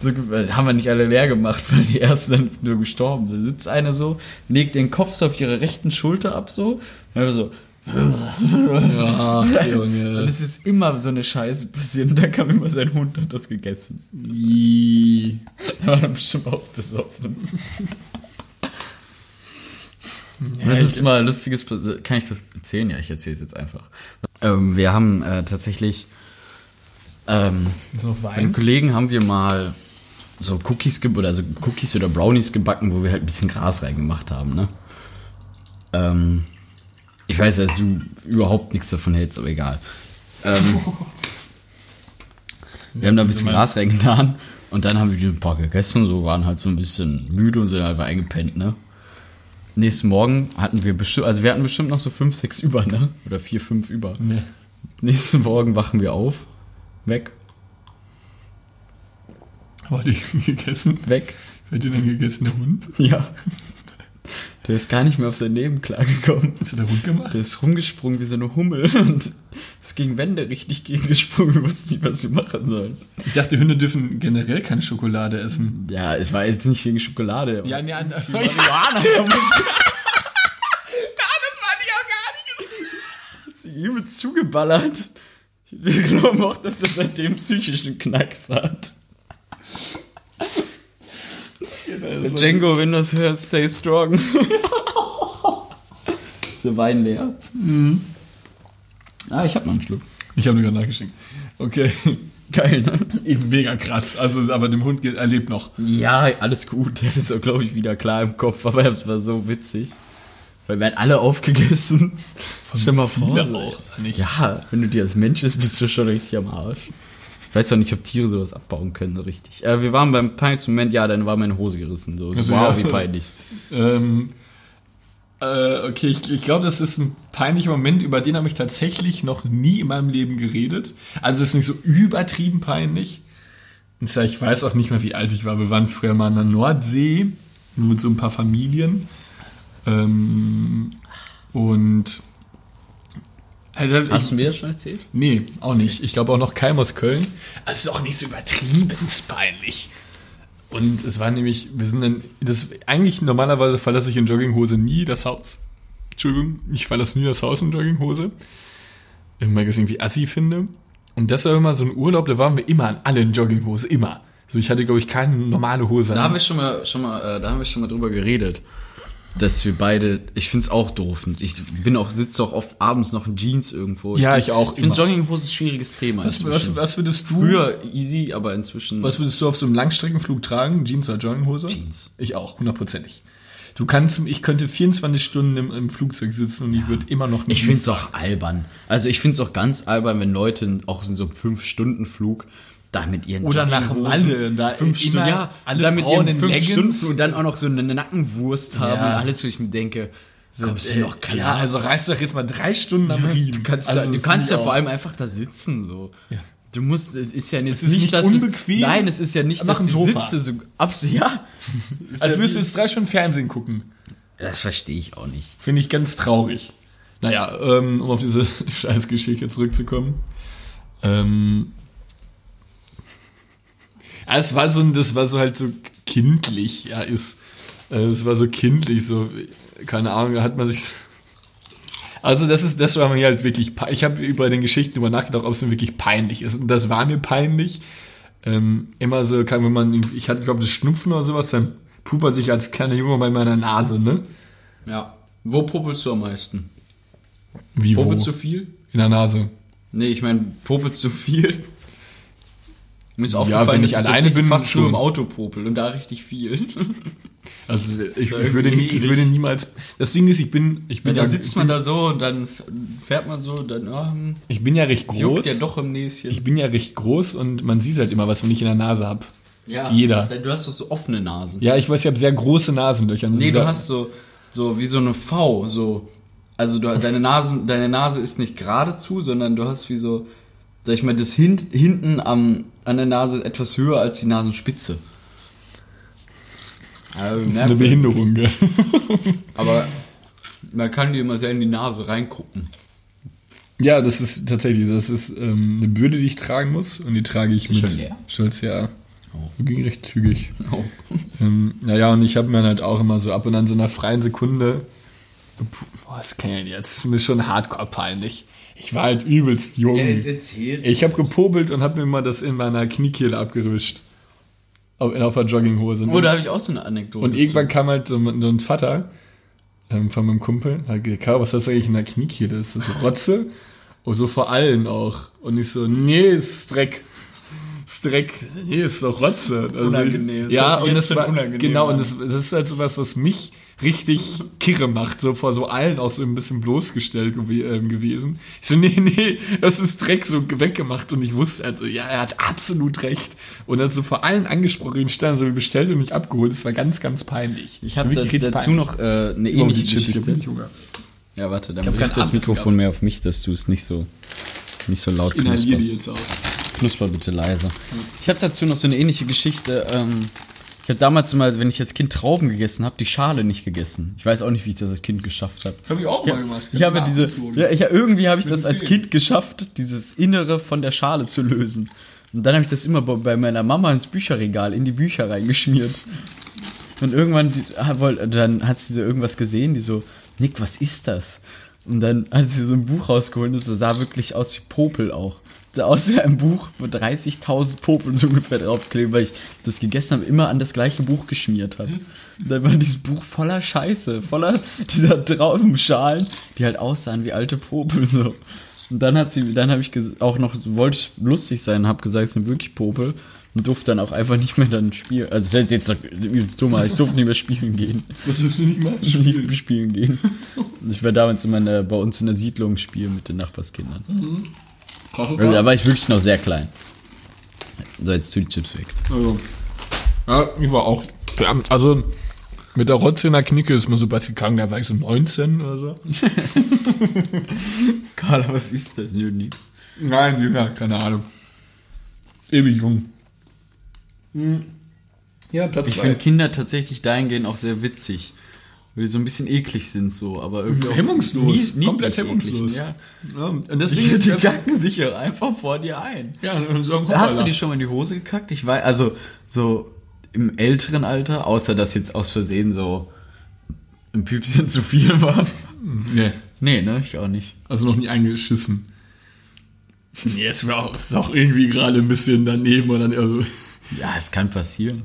So, ge- haben wir nicht alle leer gemacht, weil die ersten dann nur gestorben sind. Da sitzt eine so, legt den Kopf so auf ihre rechten Schulter ab, so. Und so. Ach, Und Junge. es ist immer so eine Scheiße passiert. Und da kam immer sein Hund und hat das gegessen. Ii. Er war dann bestimmt auch besoffen. Das ist mal lustiges, kann ich das erzählen? Ja, ich erzähle es jetzt einfach. Ähm, wir haben äh, tatsächlich ähm, Ist noch Wein? Kollegen haben wir mal so Cookies ge oder so Cookies oder Brownies gebacken, wo wir halt ein bisschen Gras reingemacht haben, ne? Ähm, ich weiß, dass du überhaupt nichts davon hältst, aber egal. Ähm, wir haben da ein bisschen Gras reingetan und dann haben wir die ein paar gegessen, so waren halt so ein bisschen müde und sind halt einfach eingepennt, ne? Nächsten Morgen hatten wir bestimmt, also wir hatten bestimmt noch so fünf, sechs über, ne? Oder vier, fünf über. Nee. Nächsten Morgen wachen wir auf, weg, War die gegessen? weg. Wer hat die denn gegessen? Der Hund? Ja. Der ist gar nicht mehr auf sein Leben klargekommen. Was hat der Hund gemacht? Der ist rumgesprungen wie so eine Hummel und ist gegen Wände richtig gegengesprungen. Wir wussten nicht, was wir machen sollen. Ich dachte, Hunde dürfen generell keine Schokolade essen. Ja, ich war jetzt nicht wegen Schokolade. Ja, nee, an- Die Marihuana vermisst. das war die auch gar nicht. Hat sie übel zugeballert. Wir glauben auch, dass er seitdem psychischen Knacks hat. Django, wenn du das hörst, stay strong. ist der Wein leer? Ah, ich hab noch einen Schluck. Ich habe nur gerade nachgeschickt. Okay. Geil, ne? Eben mega krass. Also, aber dem Hund geht, er lebt noch. Ja, alles gut. Der ist, glaube ich, wieder klar im Kopf, aber es war so witzig. Weil wir haben alle aufgegessen. Stell mal vor. auch, nicht? Ja, wenn du dir als Mensch bist, bist du schon richtig am Arsch. Ich weiß auch nicht, ob Tiere sowas abbauen können, so richtig. Äh, wir waren beim peinlichsten Moment, ja, dann war meine Hose gerissen. So, Also, wow, ja. wie peinlich. Ähm, Äh, okay, ich, ich glaube, das ist ein peinlicher Moment, über den habe ich tatsächlich noch nie in meinem Leben geredet. Also es ist nicht so übertrieben peinlich. Und zwar, ich weiß auch nicht mehr, wie alt ich war. Wir waren früher mal an der Nordsee mit so ein paar Familien. Ähm, und also, Hast ich, du mir das schon erzählt? Nee, auch nicht. Ich glaube auch noch keinem aus Köln. Also es ist auch nicht so übertrieben peinlich. Und es war nämlich, wir sind dann, das eigentlich normalerweise verlasse ich in Jogginghose nie das Haus. Entschuldigung, ich verlasse nie das Haus in Jogginghose. Weil ich das irgendwie assi finde. Und das war immer so ein Urlaub, da waren wir immer an alle in Jogginghose, immer. So, ich hatte, glaube ich, keine normale Hose Da an. haben wir schon mal, schon mal, äh, da haben wir schon mal drüber geredet, dass wir beide, ich find's auch doof. Ich bin auch, sitze auch oft abends noch in Jeans irgendwo. Ja, find- ich auch Ich finde. Jogginghose ein schwieriges Thema. was, was, was würdest du, Früher easy, aber inzwischen. was würdest du auf so einem Langstreckenflug tragen? Jeans oder Jogginghose? Jeans. Ich auch, hundertprozentig. Du kannst, ich könnte 24 Stunden im, im Flugzeug sitzen und ich würde immer noch Ich Jeans find's auch albern. Also ich find's auch ganz albern, wenn Leute auch in so einem 5-Stunden-Flug da mit ihren Oder nach Malle, da fünf Stunden, ja, alle da mit Frauen ihren fünf Leggings. Stunden und dann auch noch so eine Nackenwurst haben Ja. und alles, wo ich mir denke, kommst du Äh, noch klar? Ja, also reißt doch jetzt mal drei Stunden am Riemen. Du kannst, also, ja, du kannst ja ich vor auch. allem einfach da sitzen so. Du musst, es ist ja jetzt ist nicht, dass unbequem. Es, nein, es ist ja nicht, dass die Sofa. Sitze so absolut, ja. Ist Als ja würdest du jetzt drei Stunden Fernsehen gucken. Das verstehe ich auch nicht. Finde ich ganz traurig. Naja, ähm, um auf diese Scheißgeschichte zurückzukommen. Ähm, ja, es war so, das war so halt so kindlich, ja, ist, äh, es war so kindlich, so, keine Ahnung, da hat man sich, also das ist, das war mir halt wirklich, ich habe über den Geschichten über nachgedacht, ob es mir wirklich peinlich ist. Und das war mir peinlich. Ähm, immer so, kann, wenn man, ich hatte, glaube ich, Schnupfen oder sowas, dann pupert sich als kleiner Junge bei meiner Nase, ne? Ja. Wo popelst du am meisten? Wie wo? Popelst du viel? In der Nase. Nee, ich meine, popelst du viel? Mir ist Ja, aufgefallen, wenn dass ich ich alleine bin, fast nur schon. im Auto popel und da richtig viel. Also ich, ich, würde, nie, ich würde niemals. Das Ding ist, ich bin, ich bin, ja, dann sitzt ich man da so und dann fährt man so dann hm, ich bin ja recht groß. ja doch im Näschen. Ich bin ja recht groß und man sieht halt immer, was wenn ich in der Nase habe. ja, jeder. Du hast doch so offene Nasen. Ja, ich weiß, ich habe sehr große Nasenlöcher. Nee, du hast so, so wie so eine V, so. Also du, deine, Nase, deine Nase ist nicht geradezu, sondern du hast wie so, sag ich mal, das hint, hinten am, an der Nase etwas höher als die Nasenspitze. Also, Das ist eine Behinderung, gell? Aber man kann dir immer sehr in die Nase reingucken. Ja, das ist tatsächlich, das ist ähm, eine Bürde, die ich tragen muss und die trage ich mit schon leer? Stolz, ja. Oh. Ging recht zügig. Oh. Ähm, naja, und ich habe mir halt auch immer so ab und an so einer freien Sekunde. Boah, das kann ja jetzt. Das ist mir schon hardcore peinlich. Ich war halt übelst jung. erzählst ich habe gepobelt und habe mir mal das in meiner Kniekehle abgewischt. Auf, auf der Jogginghose. Oh, da habe ich auch so eine Anekdote. und irgendwann kam halt so, ein- so ein Vater ähm, von meinem Kumpel. Hat gesagt, "Karl, was hast du eigentlich in der Kniekehle? Ist das Rotze? Und so vor allen auch. Und ich so, nee, ist Dreck. Ist Dreck. Nee, ist doch Rotze. Also Unangenehm. Ich, ja, und das war, unangenehm genau, an. und das, das ist halt sowas, was mich richtig kirre macht, so vor so allen auch so ein bisschen bloßgestellt gew ähm, gewesen. Ich so, nee, nee, das ist Dreck so weggemacht und ich wusste also, ja, er hat absolut recht. Und dann so vor allen angesprochen stand, so bestellt und nicht abgeholt, das war ganz, ganz peinlich. Ich habe da, dazu peinlich. noch äh, eine Oh, ähnliche Chips, ich hab Geschichte. Ja, warte, dann ich das Mikrofon gehabt. mehr auf mich, dass du es nicht so nicht so laut Inhaliere die knusperst. jetzt auch. Knusper bitte leise. Ich habe dazu noch so eine ähnliche Geschichte. Ähm, ich habe damals mal, wenn ich als Kind Trauben gegessen habe, die Schale nicht gegessen. Ich weiß auch nicht, wie ich das als Kind geschafft habe. Hab ich auch mal gemacht. Ich habe diese, ja, ich, irgendwie habe ich das als. Kind geschafft, dieses Innere von der Schale zu lösen. Und dann habe ich das immer bei- meiner Mama ins Bücherregal, in die Bücher reingeschmiert. Und irgendwann, woll- dann hat sie so irgendwas gesehen, die so, Nick, was ist das? Und dann hat sie so ein Buch rausgeholt und es sah wirklich aus wie Popel auch. Aus wie ein Buch, wo 30.000 Popel so ungefähr draufkleben, weil ich das gegessen habe, immer an das gleiche Buch geschmiert habe. Und dann war dieses Buch voller Scheiße, voller dieser Traubenschalen, die halt aussahen wie alte Popel so. Und dann hat sie, dann habe ich auch noch, wollte ich lustig sein, habe gesagt, es sind wirklich Popel und durfte dann auch einfach nicht mehr dann spielen. Also das ist jetzt übelst dumm, aber ich durfte nicht mehr spielen gehen. Was willst du nicht mal? Nicht mehr spielen gehen. Ich war damals immer in der, bei uns in der Siedlung spielen mit den Nachbarskindern. Also, da war ich wirklich noch sehr klein. So, jetzt tu die Chips weg. Also, ja, ich war auch. Also, Mit der Rotze in der Knicke ist man so bald gegangen, da war ich so 19 oder so. Carla, was ist das? Nö, nix. Nein, jünger, keine Ahnung. Ewig jung. Ja, Platz Ich finde Kinder tatsächlich dahingehend auch sehr witzig. Weil die so ein bisschen eklig sind so, aber irgendwie auch Hemmungslos, nie- komplett niedlich hemmungslos. eklig, Ja. Ja, und Die, deswegen die ja, gacken sich ja einfach vor dir ein. ja, und sagen, Hast du die schon mal in die Hose gekackt? Ich weiß, also so im älteren Alter, außer dass jetzt aus Versehen so ein Püpschen zu viel war. Nee, Nee, ne, ich auch nicht. also noch nie eingeschissen. Nee, es war auch, ist auch irgendwie gerade ein bisschen daneben oder also, Ja, es kann passieren.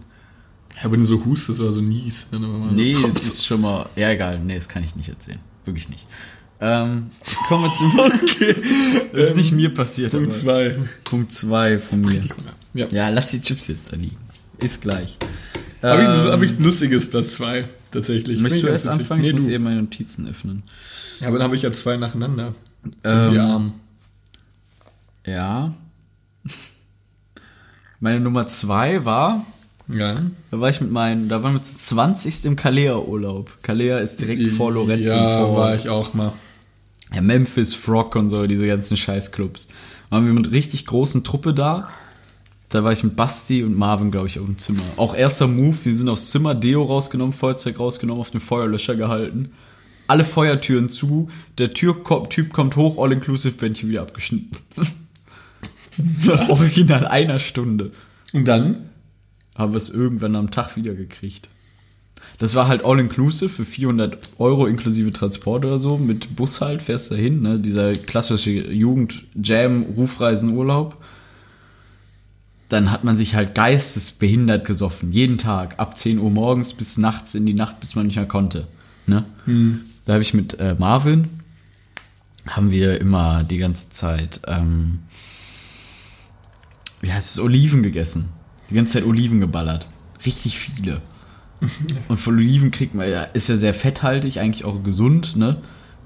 Ja, wenn du so hustest oder so. Dann immer Nee, so, es ist schon mal. Ja, egal. Nee, das kann ich nicht erzählen. Wirklich nicht. Ähm, kommen wir zum. Das ist nicht mir passiert. Punkt aber- zwei. Punkt 2 von mir. Ja. Ja, lass die Chips jetzt da liegen. Ist gleich. Habe ich, Ähm, hab ich ein lustiges Platz zwei tatsächlich. Möchtest du erst anfangen? Ich Nee, muss du. eben meine Notizen öffnen. Ja, aber dann habe ich ja zwei nacheinander. Sind Ähm, die arm. Ja. Meine Nummer 2 war, Ja. da war ich mit meinen, da waren wir zu 20. im Kalea-Urlaub. Kalea ist direkt vor Lorenzo. Ja, vor, war ich auch mal. Ja, Memphis, Frog und so, diese ganzen Scheißclubs. Waren wir mit richtig großen Truppe da. Da war ich mit Basti und Marvin, glaube ich, auf dem Zimmer. Auch erster Move, wir sind aufs Zimmer, Deo rausgenommen, Feuerzeug rausgenommen, auf den Feuerlöscher gehalten. Alle Feuertüren zu, der Türtyp kommt hoch, All-Inclusive-Bändchen wieder abgeschnitten. Nach original einer Stunde. Und dann? Haben wir es irgendwann am Tag wieder gekriegt. Das war halt all-inclusive für 400 Euro inklusive Transport oder so. Mit Bus halt, fährst du hin. Ne? Dieser klassische Jugend-Jam-Rufreisen-Urlaub. Dann hat man sich halt geistesbehindert gesoffen. Jeden Tag. Ab 10 Uhr morgens bis nachts in die Nacht, bis man nicht mehr konnte. Ne? Da habe ich mit äh, Marvin, haben wir immer die ganze Zeit, ähm, wie heißt es, Oliven gegessen. Die ganze Zeit Oliven geballert. Richtig viele. Und von Oliven kriegt man, ja, ist ja sehr fetthaltig, eigentlich auch gesund, ne?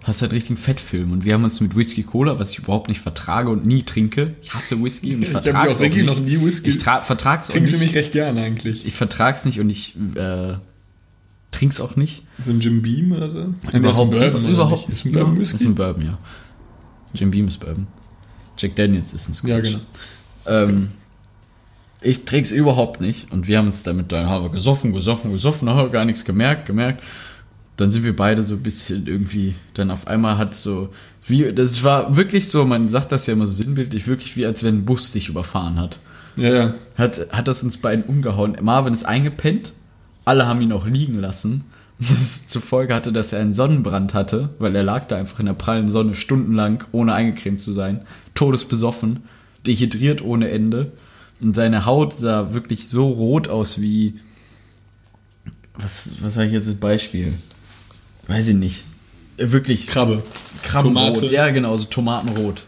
Hast halt richtigen Fettfilm. Und wir haben uns mit Whisky Cola, was ich überhaupt nicht vertrage und nie trinke. Ich hasse Whisky und ich vertrage es auch nicht. noch nie Whisky- Ich tra- vertrag's auch Trinkst du mich recht gern eigentlich. Ich vertrag's nicht und ich äh, trink's auch nicht. So ein Jim Beam oder so? Überhaupt, Bourbon, oder überhaupt? Ist ein Bourbon Whisky? Ist ein Bourbon, ja. Jim Beam ist Bourbon. Jack Daniels ist ein Scotch. Ja, genau. Ähm, ich trink's überhaupt nicht und wir haben uns damit dann haben wir gesoffen, gesoffen, gesoffen, haben gar nichts gemerkt, gemerkt. Dann sind wir beide so ein bisschen irgendwie, dann auf einmal hat so, wie, das war wirklich so, man sagt das ja immer so sinnbildlich, wirklich wie als wenn ein Bus dich überfahren hat. Ja, ja. Hat, hat das uns beiden umgehauen. Marvin ist eingepennt, alle haben ihn auch liegen lassen. Das zur Folge hatte, dass er einen Sonnenbrand hatte, weil er lag da einfach in der prallen Sonne stundenlang, ohne eingecremt zu sein, todesbesoffen, dehydriert ohne Ende. Und seine Haut sah wirklich so rot aus wie. Was, was sage ich jetzt als Beispiel? Weiß ich nicht. Äh, Wirklich. Krabbe. Krabbenrot. Tomate. Ja, genau, so Tomatenrot.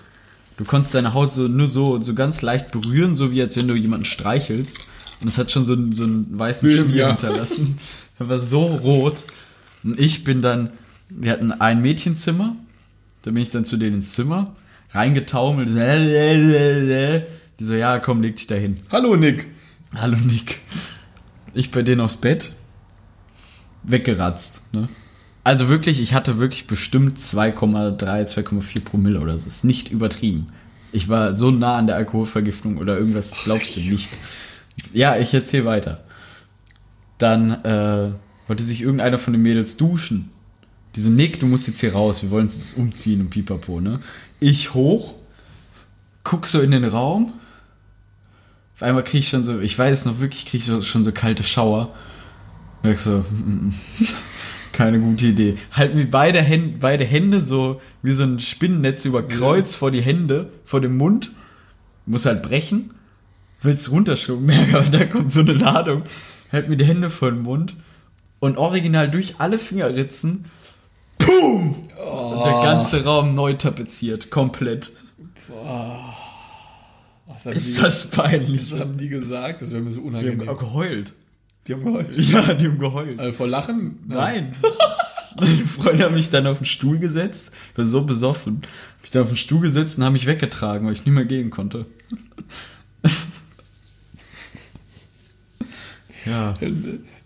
Du konntest deine Haut so nur so, so ganz leicht berühren, so wie als wenn du jemanden streichelst. Und es hat schon so einen, so einen weißen Schmier ja. hinterlassen. Er war so rot. Und ich bin dann, wir hatten ein Mädchenzimmer. Da bin ich dann zu denen ins Zimmer, reingetaumelt. Die so, ja, komm, leg dich da hin. Hallo Nick. Hallo Nick. Ich bei denen aufs Bett. Weggeratzt, ne? Also wirklich, ich hatte wirklich bestimmt 2,3, 2,4 Promille oder so. Ist nicht übertrieben. Ich war so nah an der Alkoholvergiftung oder irgendwas, das glaubst du nicht. Ja, ich erzähl weiter. Dann äh, wollte sich irgendeiner von den Mädels duschen. Die so, Nick, du musst jetzt hier raus, wir wollen uns jetzt umziehen und pipapo, ne? Ich hoch, guck so in den Raum, auf einmal krieg ich schon so, ich weiß es noch wirklich, krieg ich so, schon so kalte Schauer. Merk so, mm, mm, keine gute Idee. Halt mir beide Hände, beide Hände so wie so ein Spinnennetz über Kreuz vor die Hände, vor dem Mund. Muss halt brechen. Willst runterschlucken, merke, aber da kommt so eine Ladung. Halt mir die Hände vor den Mund. Und original durch alle Fingerritzen. Boom! Und der ganze Raum neu tapeziert. Komplett. Haben, Ist die, das peinlich? was haben die gesagt? Das wäre mir so Die unangenehm. haben geheult. Die haben geheult. Ja, die haben geheult. Also vor Lachen? Nein. Meine Freunde haben mich dann auf den Stuhl gesetzt. Ich war so besoffen. Hab mich dann auf den Stuhl gesetzt und haben mich weggetragen, weil ich nicht mehr gehen konnte. Ja.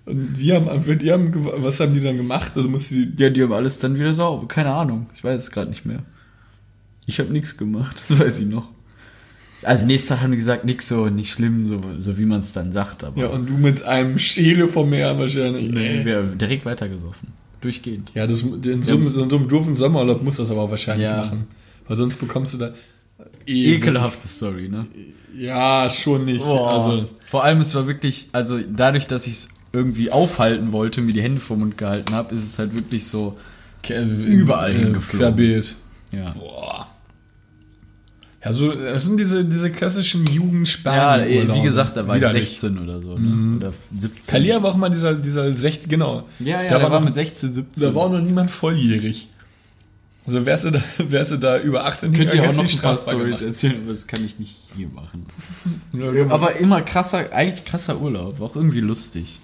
Und die haben, einfach- die haben, was haben die dann gemacht? Also muss sie, Ja, die haben alles dann wieder sauber. Keine Ahnung. Ich weiß es gerade nicht mehr. Ich habe nichts gemacht. Das weiß ich noch. Also nächsten Tag haben die gesagt, nix so, nicht schlimm, so, so wie man es dann sagt. Aber ja, und du mit einem Schäle vom Meer wahrscheinlich. nee, wir haben direkt weitergesoffen. Durchgehend. Ja, das, in, so, einem- so einem doofen Sommerurlaub muss das aber auch wahrscheinlich Ja. machen. Weil sonst bekommst du da eh Ekelhafte Story, ne? Ja, schon nicht. Also, Vor allem, es war wirklich, also dadurch, dass ich es irgendwie aufhalten wollte, mir die Hände vor Mund gehalten habe, ist es halt wirklich so, Überall hingeflogen. Querbeet. ja. Boah. Ja, so, das sind diese, diese klassischen Ja, Jugendspanien. eh, wie gesagt, da war ich Widerlich. 16 oder so, ne? Oder 17. Kalia war auch mal dieser, dieser 16, genau. Ja, ja, da war, war mit 16, 17. da war auch noch niemand volljährig. Also wärst du da, wärst du da über 18 Könnt ihr auch noch ein paar Stories erzählen, aber das kann ich nicht hier machen. Ja, genau. Aber immer krasser, eigentlich krasser Urlaub, auch irgendwie lustig.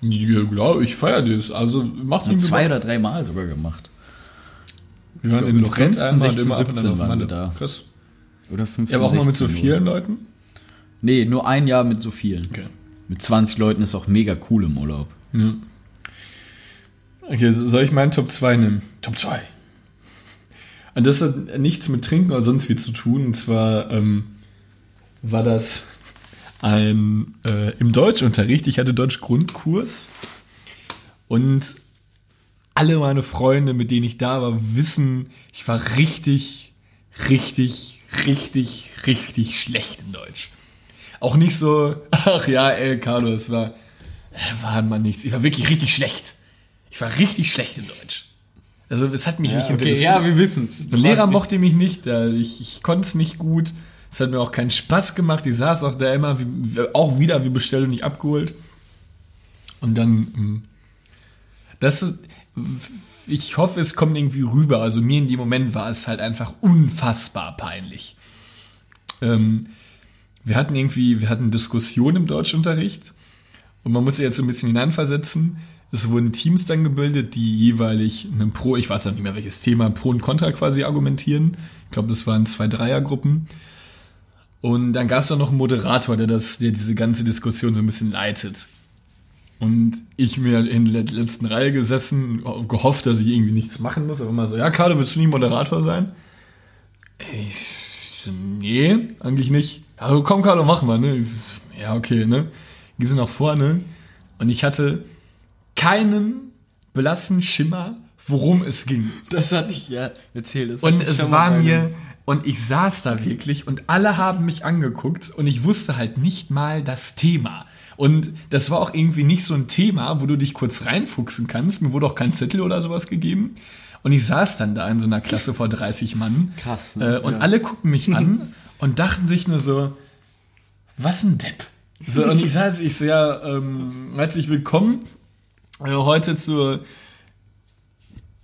Ja, klar, ich feiere das. Also macht Haben mir zwei oder drei Mal sogar gemacht. Wir waren in Lorenz 15, einmal und 16, immer ab und dann 17 auf waren wir da. Krass. Oder 15, Ja, aber auch mal mit so 16 vielen Leuten? Nee, nur ein Jahr mit so vielen. Okay. Mit 20 Leuten ist auch mega cool im Urlaub. Ja. Okay, soll ich meinen Top 2 nehmen? Top 2. Und das hat nichts mit Trinken oder sonst wie zu tun. Und zwar ähm, war das ein äh, im Deutschunterricht. Ich hatte Deutsch-Grundkurs. Und alle meine Freunde, mit denen ich da war, wissen, ich war richtig, richtig, richtig, richtig schlecht in Deutsch. Auch nicht so, ach ja, ey, Carlo, es war, äh, war mal nichts. Ich war wirklich richtig schlecht. Ich war richtig schlecht in Deutsch. Also es hat mich nicht interessiert. wir wissen es. Der Lehrer mochte mich nicht, ich, ich konnte es nicht gut. Es hat mir auch keinen Spaß gemacht. Ich saß auch da immer, wie, auch wieder wie bestellt und nicht abgeholt. Und dann, ähm, das, ich hoffe, es kommt irgendwie rüber. Also mir in dem Moment war es halt einfach unfassbar peinlich. Ähm, wir hatten irgendwie, wir hatten Diskussionen im Deutschunterricht und man muss sich jetzt so ein bisschen hineinversetzen. Es wurden Teams dann gebildet, die jeweilig einen Pro, ich weiß noch nicht mehr welches Thema, Pro und Contra quasi argumentieren. Ich glaube, das waren zwei Dreiergruppen. Und dann gab es dann noch einen Moderator, der, das, der diese ganze Diskussion so ein bisschen leitet. Und ich mir in der letzten Reihe gesessen, gehofft, dass ich irgendwie nichts machen muss, aber immer so, ja, Carlo, willst du nicht Moderator sein? Ich, nee, eigentlich nicht. Also komm, Carlo, mach mal, ne? Ja, okay, ne? Geh so nach vorne. Und ich hatte keinen blassen Schimmer, worum es ging. Das hatte ich, ja, erzähl das. Und es war mir, und ich saß da wirklich und alle haben mich angeguckt und ich wusste halt nicht mal das Thema. Und das war auch irgendwie nicht so ein Thema, wo du dich kurz reinfuchsen kannst. Mir wurde auch kein Zettel oder sowas gegeben. Und ich saß dann da in so einer Klasse vor 30 Mann. Krass, ne? Äh, und Ja. alle guckten mich an und dachten sich nur so, was ein Depp. So, und ich saß, ich so, ja, ähm, herzlich willkommen äh, heute zur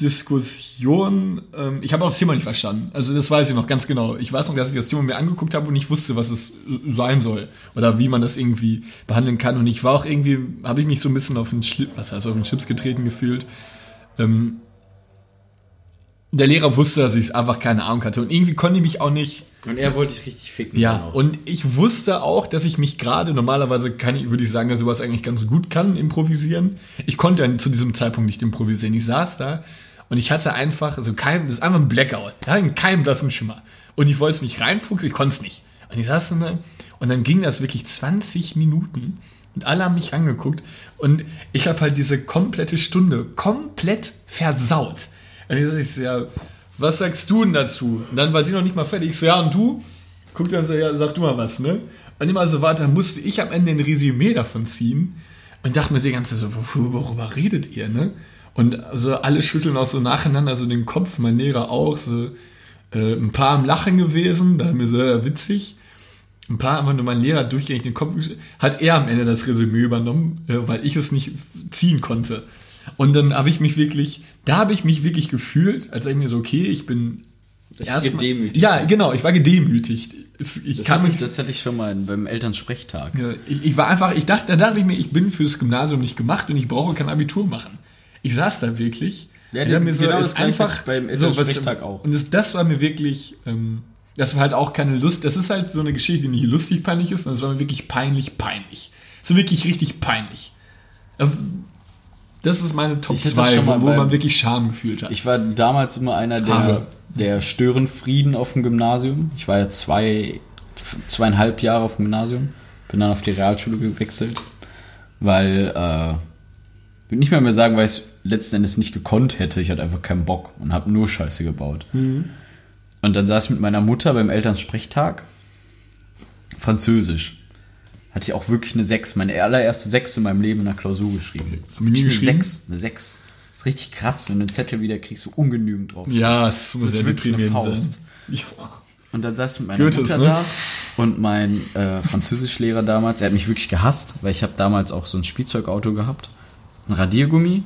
Diskussion. Ähm, ich habe auch das Thema nicht verstanden. Also das weiß ich noch ganz genau. Ich weiß noch, dass ich das Thema mir angeguckt habe und ich wusste, was es sein soll oder wie man das irgendwie behandeln kann. Und ich war auch irgendwie, habe ich mich so ein bisschen auf den Schlips, was heißt auf den Chips getreten gefühlt. Ähm, der Lehrer wusste, dass ich einfach keine Ahnung hatte und irgendwie konnte ich mich auch nicht Und er wollte dich richtig ficken. ja, dann auch. und ich wusste auch, dass ich mich gerade, normalerweise kann ich, würde ich sagen, dass sowas eigentlich ganz gut kann, improvisieren. Ich konnte ja zu diesem Zeitpunkt nicht improvisieren. Ich saß da und ich hatte einfach, also kein, das ist einfach ein Blackout. Ich hatte keinen blassen Schimmer. Und ich wollte es mich reinfuchsen, ich konnte es nicht. Und ich saß dann da und dann ging das wirklich 20 Minuten und alle haben mich angeguckt und ich habe halt diese komplette Stunde komplett versaut. Und ich sag, ja, was sagst du denn dazu? Und dann war sie noch nicht mal fertig. Ich so, ja, und du? Guckt dann so, ja, sag du mal was, ne? Und immer so weiter, musste ich am Ende ein Resümee davon ziehen und dachte mir die ganze so, worüber, redet ihr, ne? Und also alle schütteln auch so nacheinander so den Kopf, mein Lehrer auch, so äh, ein paar am Lachen gewesen, da mir so, ja, witzig. Ein paar haben nur mein Lehrer durchgängig den Kopf geschüttelt. Hat er am Ende das Resümee übernommen, äh, weil ich es nicht ziehen konnte. Und dann habe ich mich wirklich, da habe ich mich wirklich gefühlt, als ich mir so, okay, ich bin erstmal- gedemütigt. Ja, genau, ich war gedemütigt. Es, ich das, kann hatte mich, ich, das hatte ich schon mal beim Elternsprechtag. ja, ich, ich war einfach, ich dachte, da dachte ich mir, ich bin fürs Gymnasium nicht gemacht und ich brauche kein Abitur machen. Ich saß da wirklich. Ja, ich mir genau das ist einfach beim so, was, Elternsprechtag auch. Und das, das war mir wirklich, ähm, das war halt auch keine Lust. Das ist halt so eine Geschichte, die nicht lustig peinlich ist, sondern es war mir wirklich peinlich, peinlich. So wirklich richtig peinlich. Das ist meine Top Ich hätte das 2, schon mal wo beim- man wirklich Scham gefühlt hat. Ich war damals immer einer der, der Störenfrieden auf dem Gymnasium. Ich war ja zwei, zweieinhalb Jahre auf dem Gymnasium. Bin dann auf die Realschule gewechselt, weil, äh, will nicht mal mehr sagen, weil ich es letzten Endes nicht gekonnt hätte. Ich hatte einfach keinen Bock und habe nur Scheiße gebaut. Und dann saß ich mit meiner Mutter beim Elternsprechtag. Französisch. Hatte ich auch wirklich eine 6, meine allererste 6 in meinem Leben in der Klausur geschrieben. Haben eine geschrieben? 6, eine 6. Das ist richtig krass, wenn du einen Zettel wieder kriegst, so ungenügend drauf. ja, es muss Das ist ja wirklich eine Faust. sein. Ja. Und dann saß ich mit meiner Goethes, Mutter ne? da und mein äh, Französischlehrer damals, er hat mich wirklich gehasst, weil ich habe damals auch so ein Spielzeugauto gehabt, ein Radiergummi,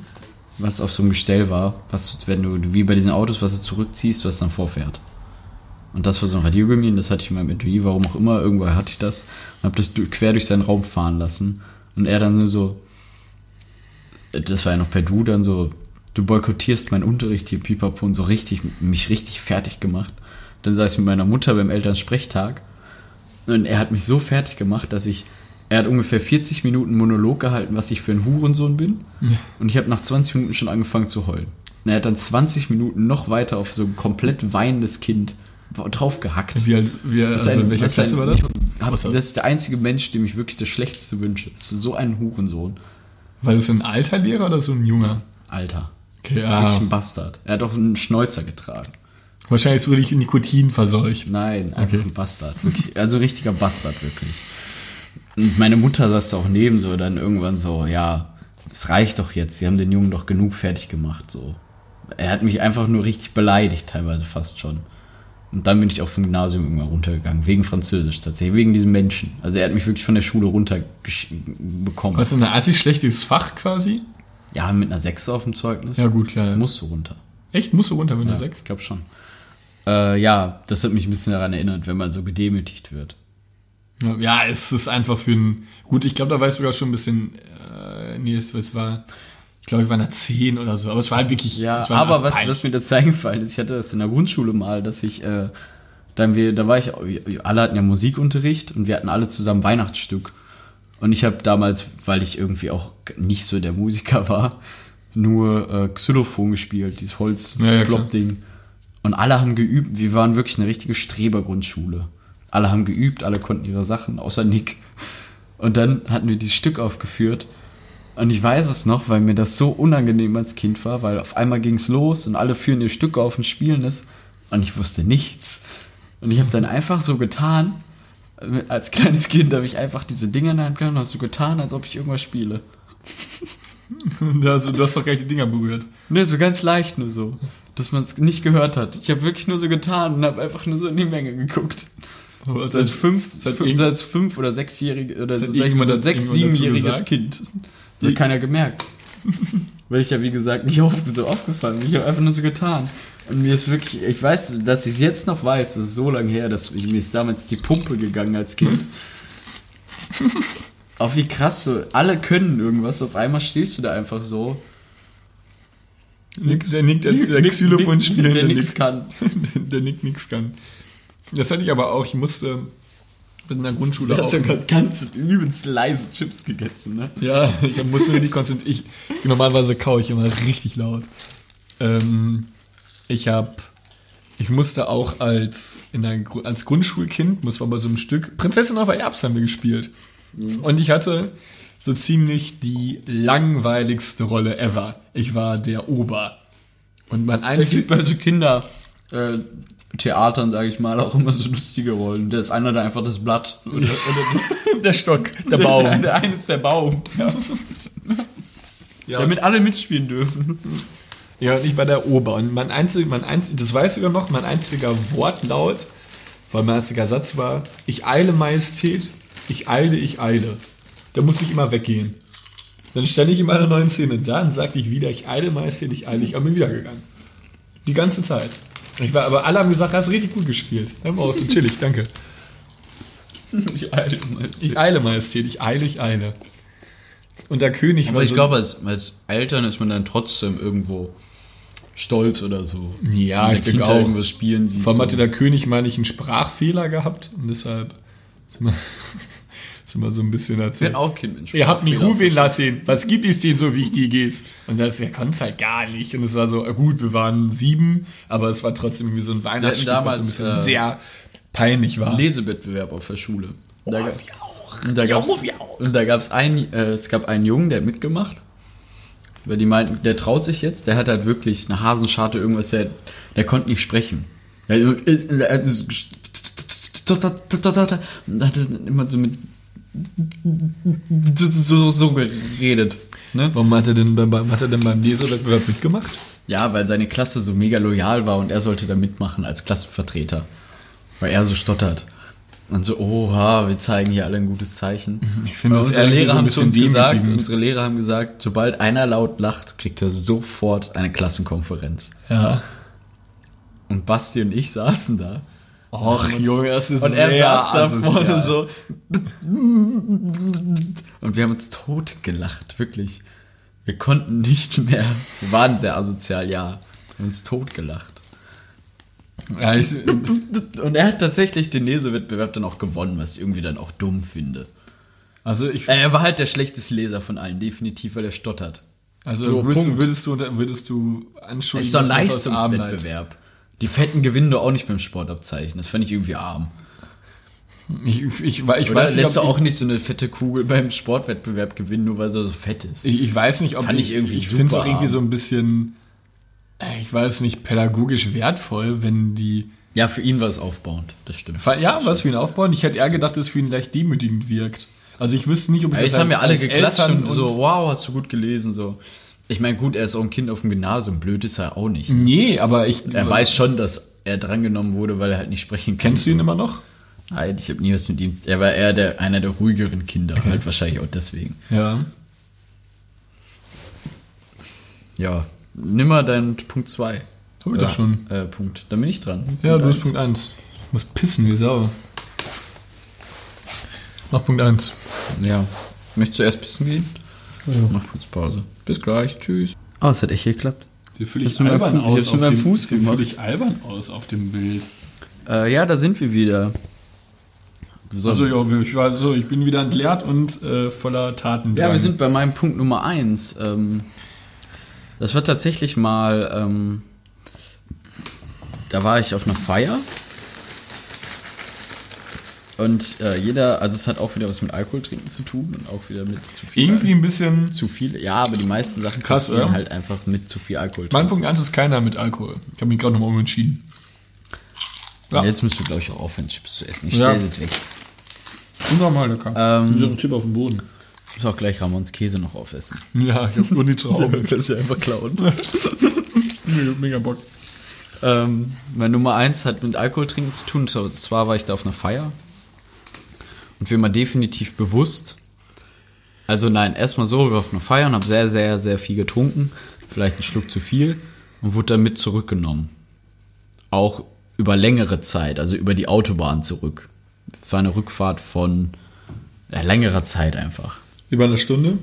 was auf so einem Gestell war, was wenn du wie bei diesen Autos, was du zurückziehst, was dann vorfährt. Und das war so ein Radiergummi und das hatte ich in meinem Etui, warum auch immer, irgendwo hatte ich das und habe das quer durch seinen Raum fahren lassen. Und er dann so, das war ja noch per Du, dann so, du boykottierst meinen Unterricht hier, pipapo, und so richtig, mich richtig fertig gemacht. Dann saß ich mit meiner Mutter beim Elternsprechtag und er hat mich so fertig gemacht, dass ich, er hat ungefähr 40 Minuten Monolog gehalten, was ich für ein Hurensohn bin. Und ich habe nach 20 Minuten schon angefangen zu heulen. Und er hat dann 20 Minuten noch weiter auf so ein komplett weinendes Kind draufgehackt. Wie, wie, also in ein- welcher das ist ein- Klasse war das? Ich hab, das ist der einzige Mensch, dem ich wirklich das Schlechteste wünsche. Das ist so ein Hurensohn. War das ein alter Lehrer oder so ein junger? Alter. Okay, Wirklich ja. ein Bastard. Er hat auch einen Schnäuzer getragen. Wahrscheinlich so richtig Nikotin verseucht. Nein, einfach Okay. ein Bastard. Wirklich, also richtiger Bastard, wirklich. Und meine Mutter saß auch neben so, dann irgendwann so, ja, es reicht doch jetzt, sie haben den Jungen doch genug fertig gemacht, so. Er hat mich einfach nur richtig beleidigt, teilweise fast schon. Und dann bin ich auch vom Gymnasium irgendwann runtergegangen, wegen Französisch tatsächlich, wegen diesem Menschen. Also er hat mich wirklich von der Schule runterbekommen. Was ist ein einzig schlechtes Fach quasi? Ja, mit einer 6 auf dem Zeugnis. Ja, gut, klar. Musst du runter. Echt? Musst du runter, wenn du Ja, sagst? ich glaube schon. Äh, ja, das hat mich ein bisschen daran erinnert, wenn man so gedemütigt wird. Ja, es ist einfach für ein. Gut, ich glaube, da war ich sogar schon ein bisschen. Äh, nee, es, es war. Ich glaube, ich war in der 10 oder so. Aber es war halt wirklich. Ja, es war aber was, was mir dazu eingefallen ist, ich hatte das in der Grundschule mal, dass ich, äh, dann wir, da war ich, alle hatten ja Musikunterricht und wir hatten alle zusammen Weihnachtsstück. Und ich habe damals, weil ich irgendwie auch nicht so der Musiker war, nur äh, Xylophon gespielt, dieses holz Ja, ja, ding Und alle haben geübt, wir waren wirklich eine richtige Strebergrundschule. Alle haben geübt, alle konnten ihre Sachen, außer Nick. Und dann hatten wir dieses Stück aufgeführt. Und ich weiß es noch, weil mir das so unangenehm als Kind war, weil auf einmal ging es los und alle führen ihr Stück auf und spielen es. Und ich wusste nichts. Und ich habe dann einfach so getan, als kleines Kind habe ich einfach diese Dinge in der Hand gehabt und habe so getan, als ob ich irgendwas spiele. Also, du hast doch gleich die Dinger berührt. Ne, so ganz leicht nur so, dass man es nicht gehört hat. Ich habe wirklich nur so getan und habe einfach nur so in die Menge geguckt. Aber So als fünf, hat fünf, als fünf oder sechsjährige oder so, sag ich mal, so sechs, siebenjähriges? Kind. Hat keiner gemerkt. Weil ich ja, wie gesagt, nicht auf, so aufgefallen bin. Ich habe einfach nur so getan. Und mir ist wirklich, ich weiß, dass ich es jetzt noch weiß, das ist so lange her, dass ich, mir ist damals die Pumpe gegangen als Kind. Auch wie krass so, alle können irgendwas, auf einmal stehst du da einfach so. Nick, der Nick, der, der Nick- Xylophon Nick- spielen, der nix Nick, kann. der, der Nick nix kann. Das hatte ich aber auch. Ich musste in der Grundschule Du auch. hast sogar ganz übelst leise Chips gegessen, ne? Ja, ich muss mir die konzentrieren. Ich, normalerweise kaue ich immer richtig laut. Ähm, ich habe, ich musste auch als, in der, als Grundschulkind, muss man bei so einem Stück, Prinzessin auf Erbs haben wir gespielt. Und ich hatte so ziemlich die langweiligste Rolle ever. Ich war der Ober. Und mein Es einziger, gibt bei so Kinder äh, Theatern, sage ich mal, auch immer so lustige Rollen. Der ist einer da einfach das Blatt. Oder, oder der Stock, der der, Baum. der eine ist der Baum. Ja. Ja. Damit alle mitspielen dürfen. Ja, und ich war der Ober. Und mein einziger, mein einzig, das weiß ich sogar noch, mein einziger Wortlaut, weil mein einziger Satz war, ich eile Majestät, ich eile, ich eile. Da musste ich immer weggehen. Dann stand ich in meiner neuen Szene da und sagte ich wieder, ich eile Majestät, ich eile, ich bin wieder gegangen. Die ganze Zeit. Ich war, aber alle haben gesagt, hast richtig gut gespielt. Hör mal aus, so chillig, danke. Ich eile mal. Ich eile Majestät, ich eile, ich eile. Und der König Aber war ich so, glaube, als, als Eltern ist man dann trotzdem irgendwo stolz oder so. Ja, ich denke auch. irgendwas spielen sieht. Vor allem so. hatte der König, meine ich, einen Sprachfehler gehabt und deshalb ist immer so ein bisschen Ich erzählt. bin auch Kind mit Ihr habt mich rufen lassen. Was gibt es denn so Wichtiges? Und das, er konnte es halt gar nicht. Und es war so, äh, gut, wir waren sieben, aber es war trotzdem irgendwie so ein Weihnachtsstück, was so ein damals, bisschen äh, sehr peinlich war. Lesewettbewerb auf der Schule. Und da, auch. und da Ja, gab's, wir auch. und da gab's ein, äh, es gab einen Jungen, der hat mitgemacht. Weil die meinten, der traut sich jetzt, der hat halt wirklich eine Hasenscharte, irgendwas, der, der konnte nicht sprechen. Der, er und hat immer so mit so, so, so geredet. Ne? Warum hat er denn beim, hat er denn beim Lesewettbewerb mitgemacht? Ja, weil seine Klasse so mega loyal war und er sollte da mitmachen als Klassenvertreter. Weil er so stottert. Und so, oha, wir zeigen hier alle ein gutes Zeichen. Ich finde unsere Lehrer so haben zu uns gesagt, demütigend. unsere Lehrer haben gesagt, sobald einer laut lacht, kriegt er sofort eine Klassenkonferenz. Ja. Und Basti und ich saßen da. Och, Junge, das ist Und er sehr saß da asozial. vorne so. Und wir haben uns tot gelacht, wirklich. Wir konnten nicht mehr. Wir waren sehr asozial, ja. Wir haben uns tot gelacht. Ja, ich, Und er hat tatsächlich den Lesewettbewerb dann auch gewonnen, was ich irgendwie dann auch dumm finde. also ich, Äh, Er war halt der schlechteste Leser von allen, definitiv, weil er stottert. also So, würdest, du, würdest du, würdest du Es anschuldigen, ist doch ein Leistungswettbewerb. Die Fetten gewinnen doch auch nicht beim Sportabzeichen. Das fand ich irgendwie arm. Ich, ich, ich, ich weiß nicht, lässt du auch nicht so eine fette Kugel beim Sportwettbewerb gewinnen, nur weil sie so fett ist. ich, ich weiß nicht, ob Fand ich irgendwie ich finde es auch irgendwie so ein bisschen, äh, ich weiß nicht, pädagogisch wertvoll, wenn die Ja, für ihn war es aufbauend, das stimmt. Ja, was für ihn aufbauen. Ich hätte eher gedacht, dass es für ihn leicht demütigend wirkt. Also ich wüsste nicht, ob ich Ja, das haben ja alle geklatscht Eltern und so, wow, hast du gut gelesen, so. Ich meine, gut, er ist auch ein Kind auf dem Gymnasium, blöd ist er auch nicht. Nee, aber ich. Er weiß schon, dass er drangenommen wurde, weil er halt nicht sprechen kann. Kennst du ihn immer noch? Nein, ich habe nie was mit ihm. Er war eher der, einer der ruhigeren Kinder, halt wahrscheinlich auch deswegen. Ja. Ja, nimm mal deinen Punkt 2. Hab ich doch schon. Äh, Punkt. Dann bin ich dran. Ja, du hast eins. Punkt 1. Ich muss pissen, wie Sau. Mach Punkt 1. Ja. Möchtest du erst pissen gehen? Mach kurz Pause. Bis gleich. Tschüss. Oh, es hat echt geklappt. Sieht völlig Hast du meinen albern ich aus hab's auf dem, Fuß sieht gemacht. völlig albern aus auf dem Bild. Äh, ja, da sind wir wieder. So. Also ja, ich war so, ich bin wieder entleert und äh, voller Taten. Ja, wir sind bei meinem Punkt Nummer eins. Ähm, das war tatsächlich mal, ähm, da war ich auf einer Feier. Und äh, jeder, also es hat auch wieder was mit Alkohol trinken zu tun und auch wieder mit zu viel. irgendwie ein bisschen. zu viel. Ja, aber die meisten Sachen Krass, passieren oder? halt einfach mit zu viel Alkohol. Mein Punkt 1 ist keiner mit Alkohol. Ich habe mich gerade nochmal umentschieden. Ja. Und jetzt müssen wir, glaube ich, auch aufhören, Chips zu essen. Ich Ja. stelle jetzt weg. Unnormal lecker. Ähm, so ein Chip auf dem Boden. Ich muss auch gleich Ramons Käse noch aufessen. Ja, ich habe nur die Trauben. Das ist ja einfach klauen. mega, mega Bock. Ähm, mein Nummer eins hat mit Alkohol trinken zu tun. Und zwar war ich da auf einer Feier. Und wir mal definitiv bewusst. Also nein, erstmal so, wir waren auf einer Feier und habe sehr, sehr, sehr viel getrunken. Vielleicht einen Schluck zu viel. Und wurde dann mit zurückgenommen. Auch über längere Zeit, also über die Autobahn zurück. Es war eine Rückfahrt von ja, längerer Zeit einfach. Über eine Stunde?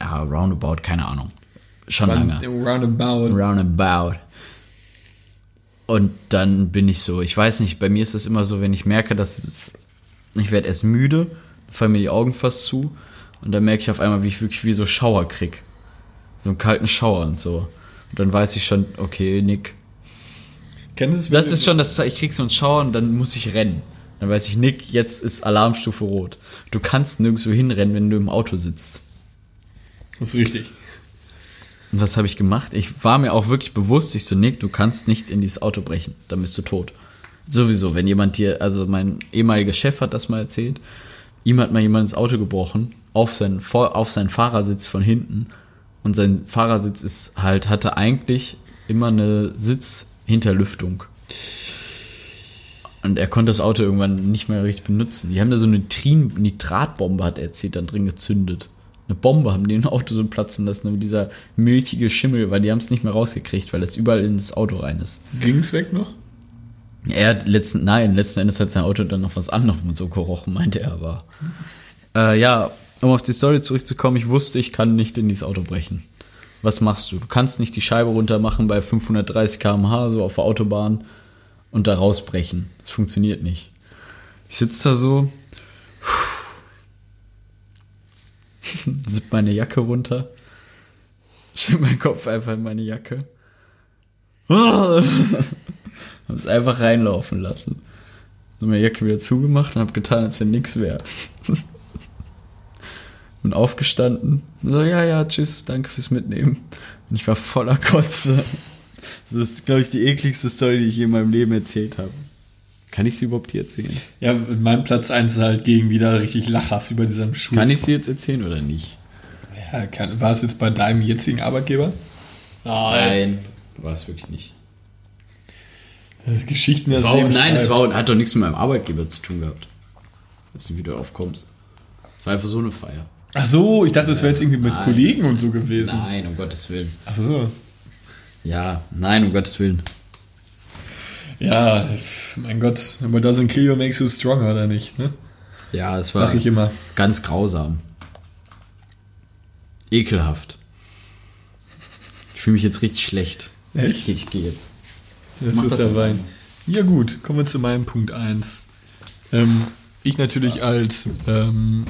Ja, roundabout, keine Ahnung. Schon lange. Roundabout. Roundabout. Und dann bin ich so, ich weiß nicht, bei mir ist das immer so, wenn ich merke, dass es, ich werde erst müde, fallen mir die Augen fast zu und dann merke ich auf einmal, wie ich wirklich wie so Schauer krieg. So einen kalten Schauer und so. Und dann weiß ich schon, okay, Nick. Kennst du es? Das ist schon das, ich krieg so einen Schauer und dann muss ich rennen. Dann weiß ich, Nick, jetzt ist Alarmstufe rot. Du kannst nirgendwo hinrennen, wenn du im Auto sitzt. Das ist richtig. Und was habe ich gemacht? Ich war mir auch wirklich bewusst, ich so, Nick, du kannst nicht in dieses Auto brechen, dann bist du tot. Sowieso, wenn jemand dir, also mein ehemaliger Chef hat das mal erzählt, ihm hat mal jemand ins Auto gebrochen, auf seinen, auf seinen Fahrersitz von hinten. Und sein Fahrersitz ist halt, hatte eigentlich immer eine Sitzhinterlüftung. Und er konnte das Auto irgendwann nicht mehr richtig benutzen. Die haben da so eine Trin Nitratbombe, hat er erzählt, dann drin gezündet. Eine Bombe haben die im Auto so platzen lassen, aber dieser milchige Schimmel, weil die haben es nicht mehr rausgekriegt, weil das überall ins Auto rein ist. Ging's weg noch? Er hat letzten, nein, letzten Endes hat sein Auto dann noch was anderes und so gerochen, meinte er aber. Äh, ja, um auf die Story zurückzukommen, ich wusste, ich kann nicht in dieses Auto brechen. Was machst du? Du kannst nicht die Scheibe runter machen bei 530 km/h, so auf der Autobahn und da rausbrechen. Das funktioniert nicht. Ich sitze da so, zipp meine Jacke runter, schieb meinen Kopf einfach in meine Jacke. Hab es einfach reinlaufen lassen. Hab meine Jacke wieder zugemacht und hab getan, als wenn nix wäre. Und aufgestanden. So, ja, ja, tschüss, danke fürs Mitnehmen. Und ich war voller Kotze. Das ist, glaube ich, die ekligste Story, die ich je in meinem Leben erzählt habe. Kann ich sie überhaupt hier erzählen? Ja, mein Platz 1 ist halt gegen wieder richtig lachhaft über diesem Schuh. Kann ich sie jetzt erzählen oder nicht? Ja, kann, war es jetzt bei deinem jetzigen Arbeitgeber? Nein. War es wirklich nicht. Das Geschichten Es das war nein, es schreibt. war, hat doch nichts mit meinem Arbeitgeber zu tun gehabt. Weißt du, wie du aufkommst. Es war einfach so eine Feier. Ach so, ich dachte, das wäre jetzt irgendwie mit Nein. Kollegen und so gewesen. Nein, um Gottes Willen. Ach so. Ja, nein, um Gottes Willen. Ja, mein Gott, aber doesn't kill you makes you stronger, oder nicht? Ne? Ja, es war Sag ich immer. ganz grausam. Ekelhaft. Ich fühle mich jetzt richtig schlecht. Echt? Ich, ich gehe jetzt. Das Mach ist das der Wein. Ja gut, kommen wir zu meinem Punkt 1. Ähm, ich natürlich als ähm,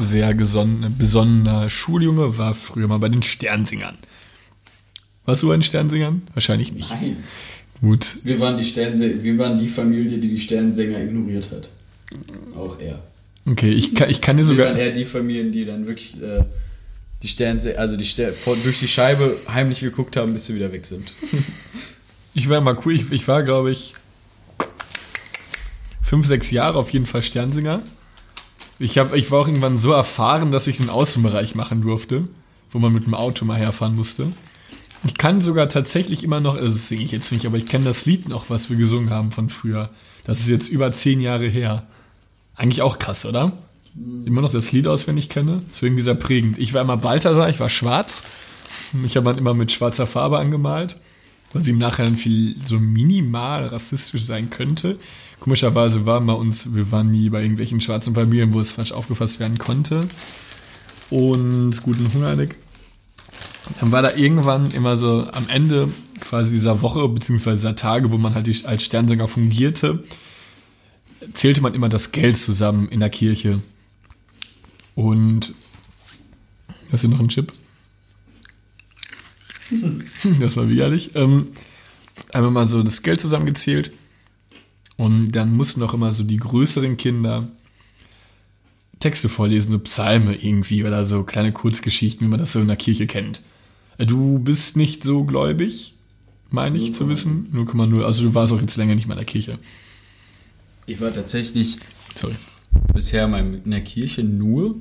sehr gesonnen, besonnener Schuljunge war früher mal bei den Sternsingern. Warst du bei den Sternsingern? Wahrscheinlich nicht. Nein. Gut. Wir waren, die Sternse wir waren die Familie, die die Sternsänger ignoriert hat. Auch er. Okay, ich kann, ich kann dir Wir sogar. waren eher die Familien, die dann wirklich äh, die Sternse also die Ster vor, durch die Scheibe heimlich geguckt haben, bis sie wieder weg sind. Ich war mal cool. Ich, ich war, glaube ich, fünf, sechs Jahre auf jeden Fall Sternsinger. Ich, hab, ich war auch irgendwann so erfahren, dass ich den Außenbereich machen durfte, wo man mit dem Auto mal herfahren musste. Ich kann sogar tatsächlich immer noch, also das singe ich jetzt nicht, aber ich kenne das Lied noch, was wir gesungen haben von früher. Das ist jetzt über zehn Jahre her. Eigentlich auch krass, oder? Immer noch das Lied auswendig kenne. Deswegen dieser prägend. Ich war immer Balthasar, ich war schwarz. Mich hat man immer mit schwarzer Farbe angemalt, was im Nachhinein viel so minimal rassistisch sein könnte. Komischerweise waren bei uns, wir waren nie bei irgendwelchen schwarzen Familien, wo es falsch aufgefasst werden konnte. Und guten Hunger, Nick. Dann war da irgendwann immer so am Ende quasi dieser Woche beziehungsweise dieser Tage, wo man halt als Sternsänger fungierte, zählte man immer das Geld zusammen in der Kirche. Und hast du noch einen Chip? Das war widerlich. Ähm, einmal mal so das Geld zusammengezählt. Und dann mussten auch immer so die größeren Kinder Texte vorlesen, so Psalme irgendwie oder so kleine Kurzgeschichten, wie man das so in der Kirche kennt. Äh, Du bist nicht so gläubig, meine ich zu wissen. 0,0. Also du warst auch jetzt länger nicht mehr in der Kirche. Ich war tatsächlich Sorry. bisher mal in der Kirche nur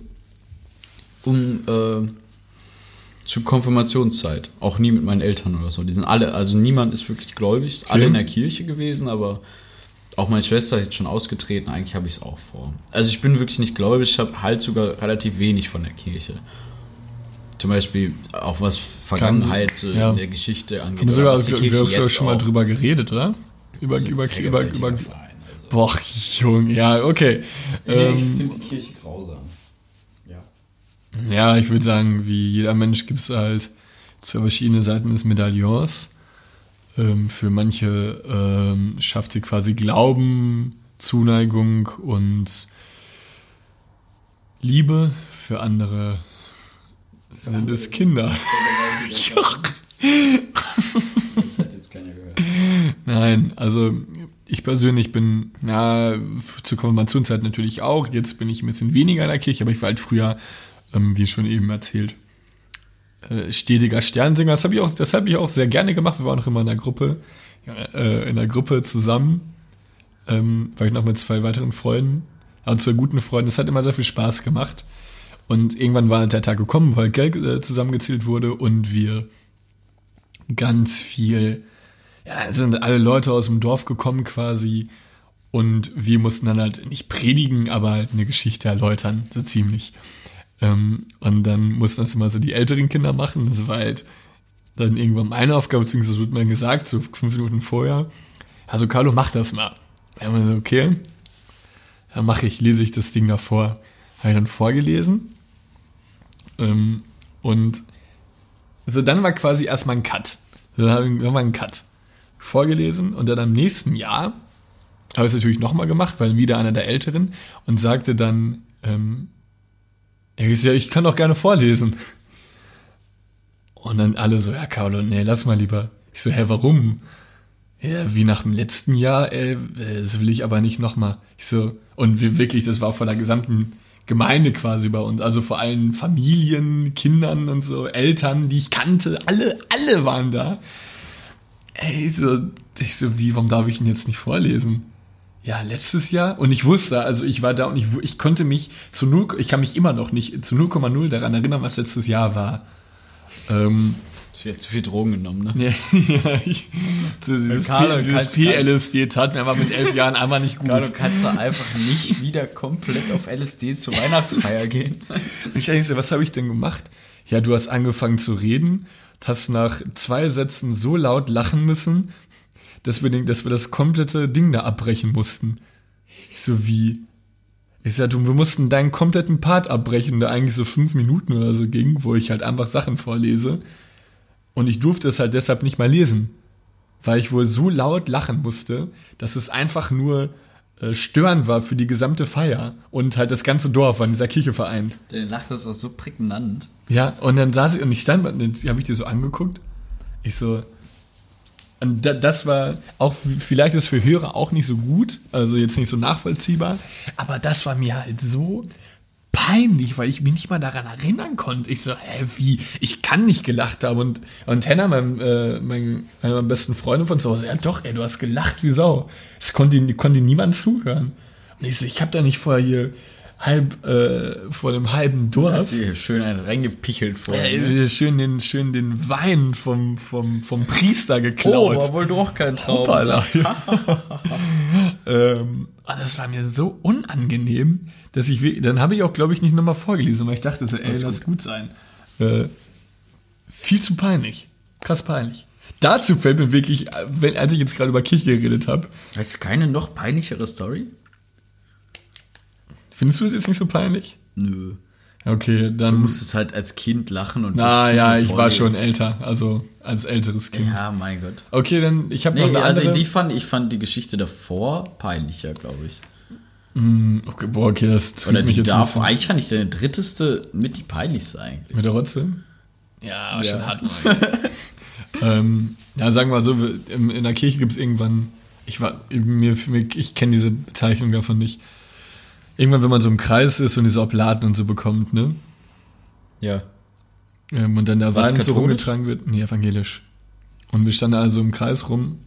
um äh, zur Konfirmationszeit. Auch nie mit meinen Eltern oder so. Die sind alle, also niemand ist wirklich gläubig. Alle in der Kirche gewesen, aber auch meine Schwester ist jetzt schon ausgetreten. Eigentlich habe ich es auch vor. Also ich bin wirklich nicht gläubig. Ich habe halt sogar relativ wenig von der Kirche. Zum Beispiel auch was Vergangenheit so ja. in der Geschichte angeht. Haben wir sogar was die Kirche glaub, jetzt schon mal drüber geredet, oder? Über, ein über, über, über, über, also. Boah, Junge, ja, okay. Ähm, finde die Kirche grausam. Ja. Ich würde sagen, wie jeder Mensch gibt es halt zwei verschiedene Seiten des Medaillons. Ähm, für manche ähm, schafft sie quasi Glauben, Zuneigung und Liebe. Für andere sind es Kinder. Das hat jetzt keiner gehört. Nein, also ich persönlich bin, ja, zur Konfirmationszeit natürlich auch. Jetzt bin ich ein bisschen weniger in der Kirche, aber ich war halt früher, ähm, wie schon eben erzählt, äh, stetiger Sternsinger. Das habe ich auch, das habe ich auch sehr gerne gemacht. Wir waren auch immer in der Gruppe, äh, in der Gruppe zusammen. Ähm, war ich noch mit zwei weiteren Freunden, also zwei guten Freunden. Das hat immer sehr viel Spaß gemacht. Und irgendwann war der Tag gekommen, weil Geld äh, zusammengezählt wurde und wir ganz viel ja, sind alle Leute aus dem Dorf gekommen quasi und wir mussten dann halt nicht predigen, aber halt eine Geschichte erläutern, so ziemlich. Ähm, und dann mussten das immer so die älteren Kinder machen. Das war halt dann irgendwann meine Aufgabe, beziehungsweise wurde mir gesagt, so fünf Minuten vorher. Also Carlo, mach das mal. Ja, wir so, okay, dann mache ich, lese ich das Ding davor. Habe ich dann vorgelesen. Ähm, und also dann war quasi erstmal ein Cut. Dann haben wir einen Cut vorgelesen und dann am nächsten Jahr habe ich es natürlich nochmal gemacht, weil wieder einer der Älteren und sagte dann, ähm, Ich so, ja, ich kann doch gerne vorlesen. Und dann alle so, ja, Carlo, nee, lass mal lieber. Ich so, hä, warum? Ja, wie nach dem letzten Jahr, ey, das will ich aber nicht nochmal. Ich so, und wir wirklich, das war von der gesamten Gemeinde quasi bei uns. Also vor allem Familien, Kindern und so, Eltern, die ich kannte, alle, alle waren da. Ey, so, ich so, wie, warum darf ich ihn jetzt nicht vorlesen? Ja, letztes Jahr. Und ich wusste, also ich war da und ich, ich konnte mich zu null, ich kann mich immer noch nicht zu 0,0 daran erinnern, was letztes Jahr war. Ähm, Ich hab zu viel Drogen genommen, ne? ja, ich, so dieses, Carlo, P, dieses PLSD tat mir aber mit elf Jahren einfach nicht gut. Carlo, kannst du einfach nicht wieder komplett auf LSD zur Weihnachtsfeier gehen? Und ich denke was habe ich denn gemacht? Ja, du hast angefangen zu reden, hast nach zwei Sätzen so laut lachen müssen, dass wir, den, dass wir das komplette Ding da abbrechen mussten. Ich so, wie? Ich sag, du, wir mussten deinen kompletten Part abbrechen, der eigentlich so fünf Minuten oder so ging, wo ich halt einfach Sachen vorlese. Und ich durfte es halt deshalb nicht mal lesen. Weil ich wohl so laut lachen musste, dass es einfach nur äh, störend war für die gesamte Feier. Und halt das ganze Dorf war in dieser Kirche vereint. Deine Lache ist auch so prägnant. Ja, und dann saß ich und ich stand, und dann habe ich dir so angeguckt. Ich so, das war auch, vielleicht ist für Hörer auch nicht so gut, also jetzt nicht so nachvollziehbar, aber das war mir halt so peinlich, weil ich mich nicht mal daran erinnern konnte. Ich so, hä, wie, ich kann nicht gelacht haben. Und, und Henna, mein, äh, mein, einer meiner besten Freunde von zu Hause, ja doch, ey, du hast gelacht wie Sau. Es konnte, konnte niemand zuhören. Und ich so, ich habe da nicht vorher hier halb, äh, vor dem halben Dorf. Hast du hier schön einen reingepichelt. Ey, ne? schön, den, schön den Wein vom, vom, vom Priester geklaut. Oh, war wohl doch kein Traum. Hoppala. ähm, und das war mir so unangenehm, dass ich, dann habe ich auch, glaube ich, nicht nochmal vorgelesen, weil ich dachte so, ey, Alles lass gut sein. Äh, viel zu peinlich. Krass peinlich. Dazu fällt mir wirklich, äh, wenn, als ich jetzt gerade über Kirche geredet habe, Hast du keine noch peinlichere Story? Findest du es jetzt nicht so peinlich? Nö. Okay, dann. Du musstest halt als Kind lachen und na ja, ich war schon älter, also als älteres Kind. Ja, mein Gott. Okay, dann, ich habe noch Nee, eine also andere. die fand, ich fand die Geschichte davor peinlicher, glaube ich. okay, boah, okay, das tut Oder mich die jetzt davor. Eigentlich fand ich deine dritteste mit die peinlichste eigentlich. Mit der Rotze? Ja, aber Ja. schon hart. ähm, ja, sagen wir mal so, in der Kirche gibt es irgendwann, ich war, mir, mir, ich kenne diese Bezeichnung davon nicht. Irgendwann, wenn man so im Kreis ist und diese Oblaten und so bekommt, ne? Ja. Ähm, und dann der Wein so rumgetragen wird. Nee, evangelisch. Und wir standen also im Kreis rum.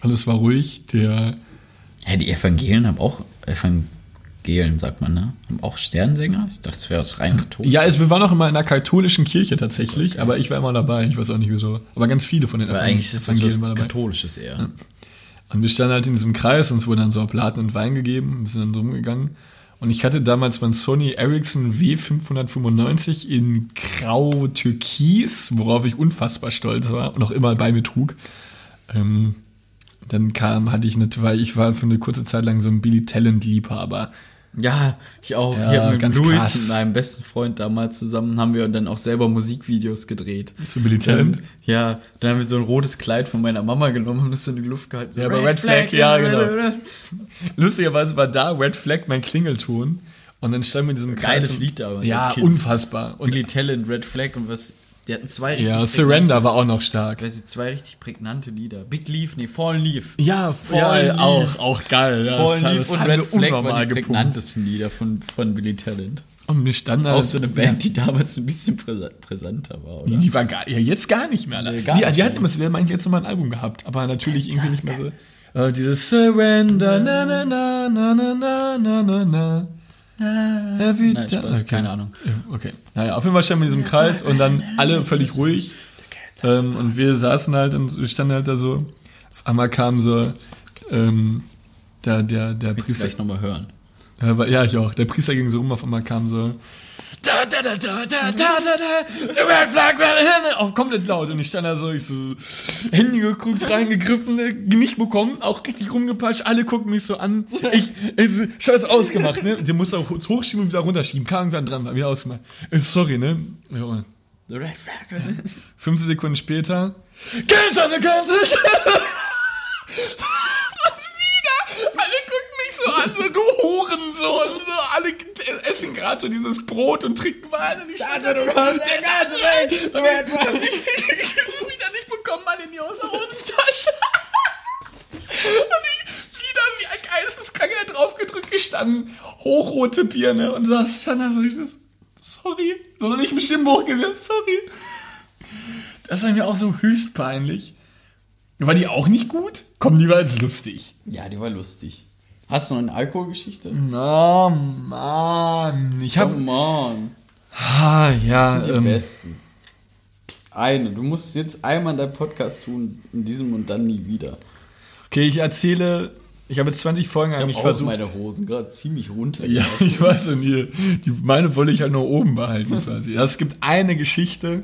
Alles war ruhig. Der, Ja, die Evangelien haben auch, Evangelien sagt man, ne? Haben auch Sternsänger? Ich dachte, das wäre aus rein katholisch. ja, also wir waren auch immer in einer katholischen Kirche tatsächlich, aber ich war immer dabei. Ich weiß auch nicht wieso. Aber ganz viele von den Aber Evangel- eigentlich ist das Evangelien was. Katholisches eher. Und wir standen halt in diesem Kreis, uns wurden dann so Oblaten und Wein gegeben, wir sind dann so rumgegangen. Und ich hatte damals mein Sony Ericsson W595 in grau-türkis, worauf ich unfassbar stolz war und auch immer bei mir trug. Ähm, dann kam, hatte ich eine, weil ich war für eine kurze Zeit lang so ein Billy Talent-Liebhaber. Ja, ich auch. Ja, ich hab mit ganz Luis, krass. meinem besten Freund damals zusammen, haben wir dann auch selber Musikvideos gedreht. Billy Talent? Dann, ja, dann haben wir so ein rotes Kleid von meiner Mama genommen und das so in die Luft gehalten. So, Ja, aber Red Flag, ja, genau. Lustigerweise war da Red Flag mein Klingelton. Und dann standen wir in diesem Kreis. Geiles Lied damals Ja, unfassbar. Und Billy Talent, Red Flag und was. Die hatten zwei richtig ja, Surrender war auch noch stark. Weiß ich, zwei richtig prägnante Lieder. Big Leaf, nee, Fallen Leaf. Ja, Fallen ja, Leaf. auch, auch geil. Ja, Fallen das, Leaf das und Red Flag waren die prägnantesten Lieder von, von Billy Talent. Und wir standen Auch so eine Band, die damals ein bisschen präsenter war, oder? die, die war gar, ja, jetzt gar nicht mehr. Nee, die, gar die, nicht die hatten immer, haben eigentlich jetzt nochmal ein Album gehabt, aber natürlich irgendwie nicht mehr so. Äh, dieses Surrender, na, na, na, na, na, na, na, na, na. Every Nein, Spaß, keine Ahnung. Okay. Naja, auf jeden Fall standen wir in diesem Kreis und dann alle völlig ruhig. Ähm, und wir saßen halt und wir standen halt da so. Auf einmal kam so ähm, der, der, der Priester. gleich nochmal hören? Ja, ich auch. Der Priester ging so rum, auf einmal kam so. Da, da, da, da, da, da, da, da, the red flag, red. Auch komplett laut. Und ich stand da so, ich so, Handy geguckt, reingegriffen, äh, nicht bekommen, auch richtig rumgepatscht. Alle gucken mich so an. Ich, ich so, scheiß ausgemacht, ne? Den musst du auch hochschieben und wieder runterschieben. Kam irgendwann dran, war wieder ausgemacht. So, sorry, ne? Ja, und The Red Flag. 15 Sekunden später. Geld an der Kante! Und wieder! Alle gucken mich so an, so du Hurensohn, so alle essen gerade so dieses Brot und trinken Wein und ich stand da und hast ganze Welt wieder nicht bekommen, mal in die Hosentasche. Und ich wieder wie ein Geisteskranker drauf gedrückt gestanden, hochrote Birne und saß stand da so ich das, sorry, sondern nicht bestimmt hochgewirkt, sorry. Das war mir auch so höchst peinlich. War die auch nicht gut? Komm, die war jetzt lustig. Ja, die war lustig. Hast du noch eine Alkoholgeschichte? Na, Mann. Ich hab. Come on. Ah, ja. Die Ähm, besten. Eine. Du musst jetzt einmal deinen Podcast tun, in diesem und dann nie wieder. okay, ich erzähle. Ich habe jetzt 20 Folgen Ich eigentlich habe auch versucht. meine Hosen gerade ziemlich runter. Ja, ich weiß und hier, die, meine wollte ich halt nur oben behalten quasi. Es gibt eine Geschichte,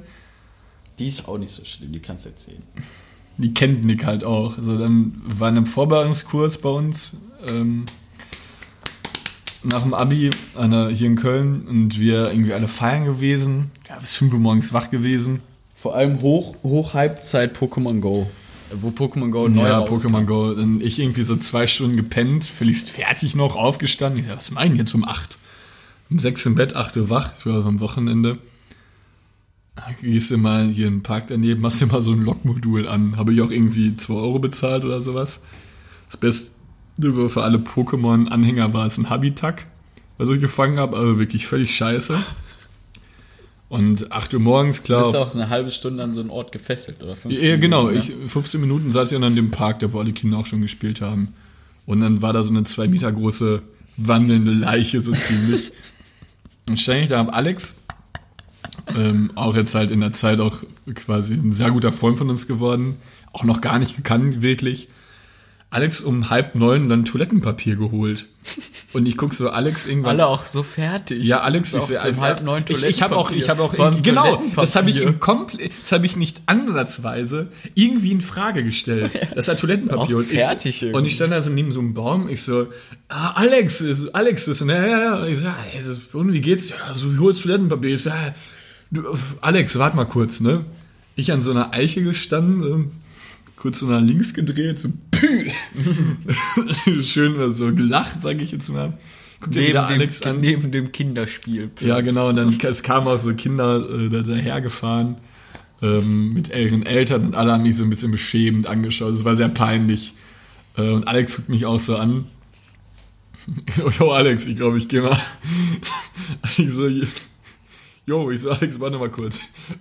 Die ist auch nicht so schlimm, die kannst du erzählen. die kennt Nick halt auch. Also dann war in einem Vorbereitungskurs bei uns ähm, nach dem Abi einer, hier in Köln und wir irgendwie alle feiern gewesen. Ja, bis 5 Uhr morgens wach gewesen. Vor allem hoch, hoch Halbzeit Pokémon Go. Wo Pokémon Go neu Ja. Pokémon Go. Dann ich irgendwie so zwei Stunden gepennt, völlig fertig noch, aufgestanden. Ich sag, was meinen jetzt um 8? Um 6 im Bett, 8 Uhr wach, das war am Wochenende. Dann Gehst du mal hier im Park daneben, machst dir mal so ein Lokmodul an. Habe ich auch irgendwie 2 Euro bezahlt oder sowas. Das Beste für alle Pokémon-Anhänger war es ein Habitak, was ich gefangen habe, also wirklich völlig scheiße. Und 8 Uhr morgens, klar. Bist du auf- auch so eine halbe Stunde an so einen Ort gefesselt, oder? 15 ja, genau. Minuten, ne? Ich, 15 Minuten saß ich an dem Park, da wo alle Kinder auch schon gespielt haben. Und dann war da so eine zwei Meter große wandelnde Leiche, so ziemlich. Und stand ich da am Alex, ähm, auch jetzt halt in der Zeit auch quasi ein sehr guter Freund von uns geworden, auch noch gar nicht gekannt, wirklich. Alex um halb neun dann Toilettenpapier geholt. Und ich guck so Alex irgendwann. Alle auch so fertig. Ja, Alex, ich, Auf dem halb neun ich, ich habe auch, ich habe auch, genau, das habe ich Toilettenpapier. komplett, das habe ich nicht ansatzweise irgendwie in Frage gestellt. Das war Toilettenpapier Auch und ich, fertig irgendwie. und ich stand da so neben so einem Baum, ich so, ah, Alex, ich so, Alex, bist du, ja, ja, ja, ich so, ja, ich so, und wie geht's? Ja, so, ich hol Toilettenpapier, ich so, ja, du, Alex, warte mal kurz, ne? Ich an so einer Eiche gestanden, so, kurz so nach links gedreht, so, pü. Schön war so gelacht, sag ich jetzt mal. Guck dir wieder Alex an. neben dem Kinderspiel. Ja, genau. Und dann es kamen auch so Kinder äh, da dahergefahren ähm, mit ihren Eltern und alle haben mich so ein bisschen beschämend angeschaut. Es war sehr peinlich. Äh, und Alex guckt mich auch so an. Jo, Alex, ich glaube, ich gehe mal. Ich so, jo, ich so, Alex, warte mal kurz.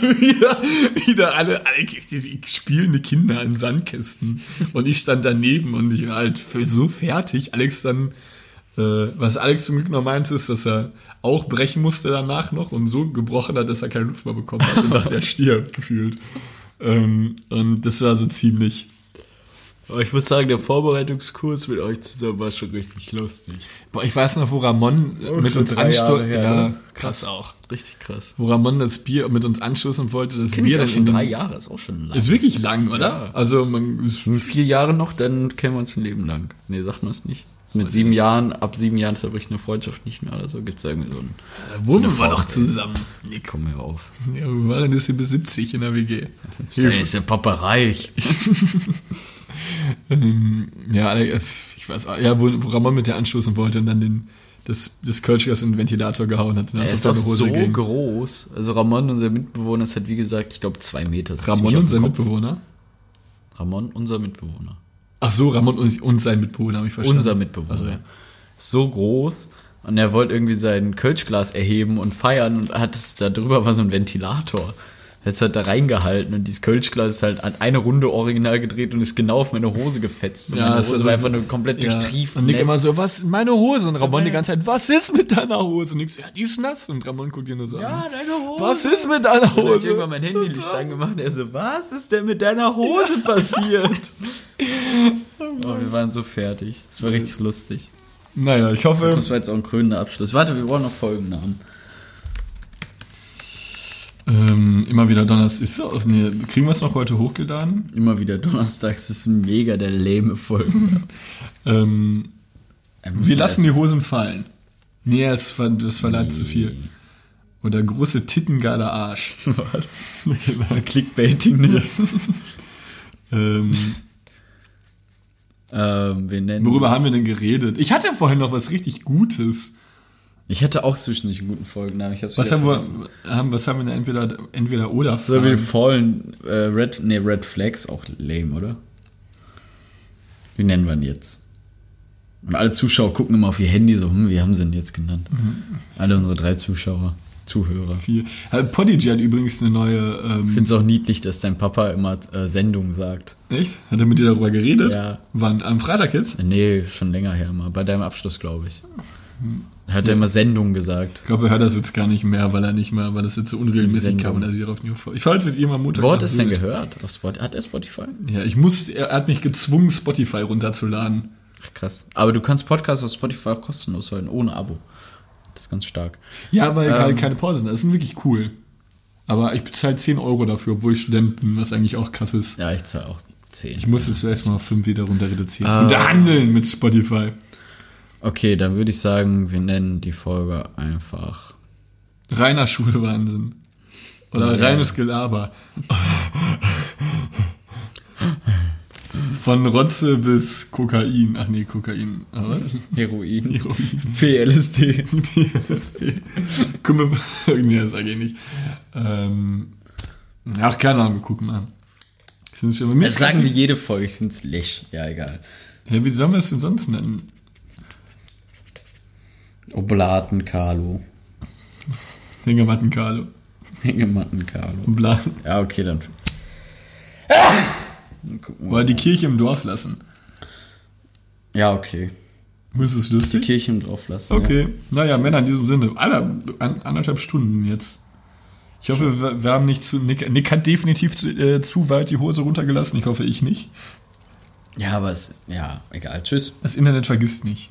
wieder, wieder alle, alle diese spielende Kinder in Sandkästen. Und ich stand daneben und ich war halt für so fertig. Alex dann äh, was Alex zum Glück noch meinte, ist, dass er auch brechen musste danach noch und so gebrochen hat, dass er keine Luft mehr bekommen hat und dachte, er stirbt gefühlt. Ähm, und das war so ziemlich. Aber ich muss sagen, der Vorbereitungskurs mit euch zusammen war schon richtig lustig. Boah, ich weiß noch, wo Ramon Oh, mit uns her, Ja, ne? krass auch. Richtig krass. Wo Ramon das Bier mit uns anstoßen wollte, das Kenn ich Bier auch dann schon drei Jahre, ist auch schon lang. Ist wirklich lang, oder? Ja. Also man ist, vier Jahre noch, dann kennen wir uns ein Leben lang. Nee, sagt man es nicht. Mit sieben Jahren, ab sieben Jahren zerbricht eine Freundschaft nicht mehr oder so. Gibt es irgendwie so ein. wohnen eine wir noch Faustregel. zusammen. Nee, komm mir auf. Ja, wir waren das hier bis 70 in der WG. Sei ist der Papa reich. Ähm, ja, Alex, ich weiß, auch- ja, wo, wo Ramon mit der anstoßen wollte und dann den, das, das Kölschgas in den Ventilator gehauen hat. Und Er ist Hose so ging. groß. Also Ramon, unser Mitbewohner, ist halt wie gesagt, ich glaube zwei Meter. So Ramon Kopf. Mitbewohner? Ramon, unser Mitbewohner. Ach so, Ramon und, und sein Mitbewohner, habe ich verstanden. Unser Mitbewohner. Also, ja. So groß. Und er wollte irgendwie sein Kölschglas erheben und feiern und hat es da drüber war so ein Ventilator. Jetzt hat er reingehalten und dieses Kölschglas ist halt an eine Runde original gedreht und ist genau auf meine Hose gefetzt. Und Ja, meine Hose war so- einfach nur komplett Ja. durchtrieft. Und Nick immer so, was, meine Hose? Und Ramon die ganze Zeit, was ist mit deiner Hose? Und ich so, ja, die ist nass. Und Ramon guckt ihn nur so Ja, an. deine Hose. Was ist mit deiner Dann hab ich Hose? irgendwann mein Handylicht angemacht und er so, was ist denn mit deiner Hose passiert? oh, wir waren so fertig. Das war richtig lustig. Naja, ich hoffe, Das war jetzt auch ein krönender Abschluss. Warte, wir brauchen noch Folgennamen. Ähm, immer wieder Donnerstag. Ist nee, kriegen wir es noch heute hochgeladen? Immer wieder donnerstags ist mega der lähme Folgen. Ähm, wir lassen die Hosen fallen. Nee, es ver das verleiht zu viel. Oder große Titten, geiler Arsch. Was? Also Clickbaiting, ne? ähm, ähm, wir nennen. worüber haben wir denn geredet? Ich hatte vorhin noch was richtig Gutes. Ich hatte auch zwischendurch einen guten Folgennamen. Ich hab's Was haben, wir, haben, was haben wir denn entweder, entweder oder So wie Fragen? Fallen, äh, Red, nee, Red Flags, auch lame, oder? Wie nennen wir ihn jetzt? Und alle Zuschauer gucken immer auf ihr Handy so, hm, wie haben sie ihn jetzt genannt? Alle unsere drei Zuschauer, Zuhörer. Viel. Äh, Podigy hat übrigens eine neue. Ich Ähm, finde es auch niedlich, dass dein Papa immer äh, Sendung sagt. echt? Hat er mit dir darüber geredet? Ja. Wann? Am Freitag jetzt? Nee, schon länger her mal. Bei deinem Abschluss, glaube ich. Hat er immer Sendung gesagt. Ich glaube, er hört das jetzt gar nicht mehr, weil er nicht mehr, weil das jetzt so unregelmäßig kam und er sich auf New Ich fahre jetzt mit ihm am Montag. Wo hat es denn gehört? Auf Spotify? Hat er Spotify? Ja, ich muss, er hat mich gezwungen, Spotify runterzuladen. Ach, krass. Aber du kannst Podcasts auf Spotify auch kostenlos hören, ohne Abo. Das ist ganz stark. Ja, weil Ähm. halt keine Pausen. Das sind wirklich cool. Aber ich bezahle 10 Euro dafür, obwohl ich Student bin, was eigentlich auch krass ist. Ja, ich zahle auch 10. Ich muss jetzt erstmal auf 5 wieder runter reduzieren. Ah. Unterhandeln mit Spotify. Okay, dann würde ich sagen, wir nennen die Folge einfach. Reiner Schulwahnsinn. Oder Ja. reines Gelaber. Von Rotze bis Kokain. Ach nee, Kokain. Ah, was? Heroin. Heroin. PLSD. PLSD. Guck mal, nee, das sag ich nicht. Ähm, ach, keine Ahnung, wir gucken mal. Das ist sagen wir jede Folge, ich finde es läch. Ja, egal. ja, wie sollen wir es denn sonst nennen? Oblaten Carlo. Hängematten Carlo. Hängematten Carlo. Bla. Ja, okay, dann. Dann wir Oder die Kirche im Dorf lassen. Ja, okay. Ist es Die lustig? Kirche im Dorf lassen. Okay. Naja, Männer, in diesem Sinne. An, anderthalb Stunden jetzt. Ich hoffe, wir, wir haben nicht zu. Nick, Nick hat definitiv zu, äh, zu weit die Hose runtergelassen. Ich hoffe, ich nicht. Ja, aber es. Ja, egal. Tschüss. Das Internet vergisst nicht.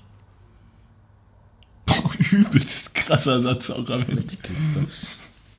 Boah, übelst krasser Satz auch am Ende.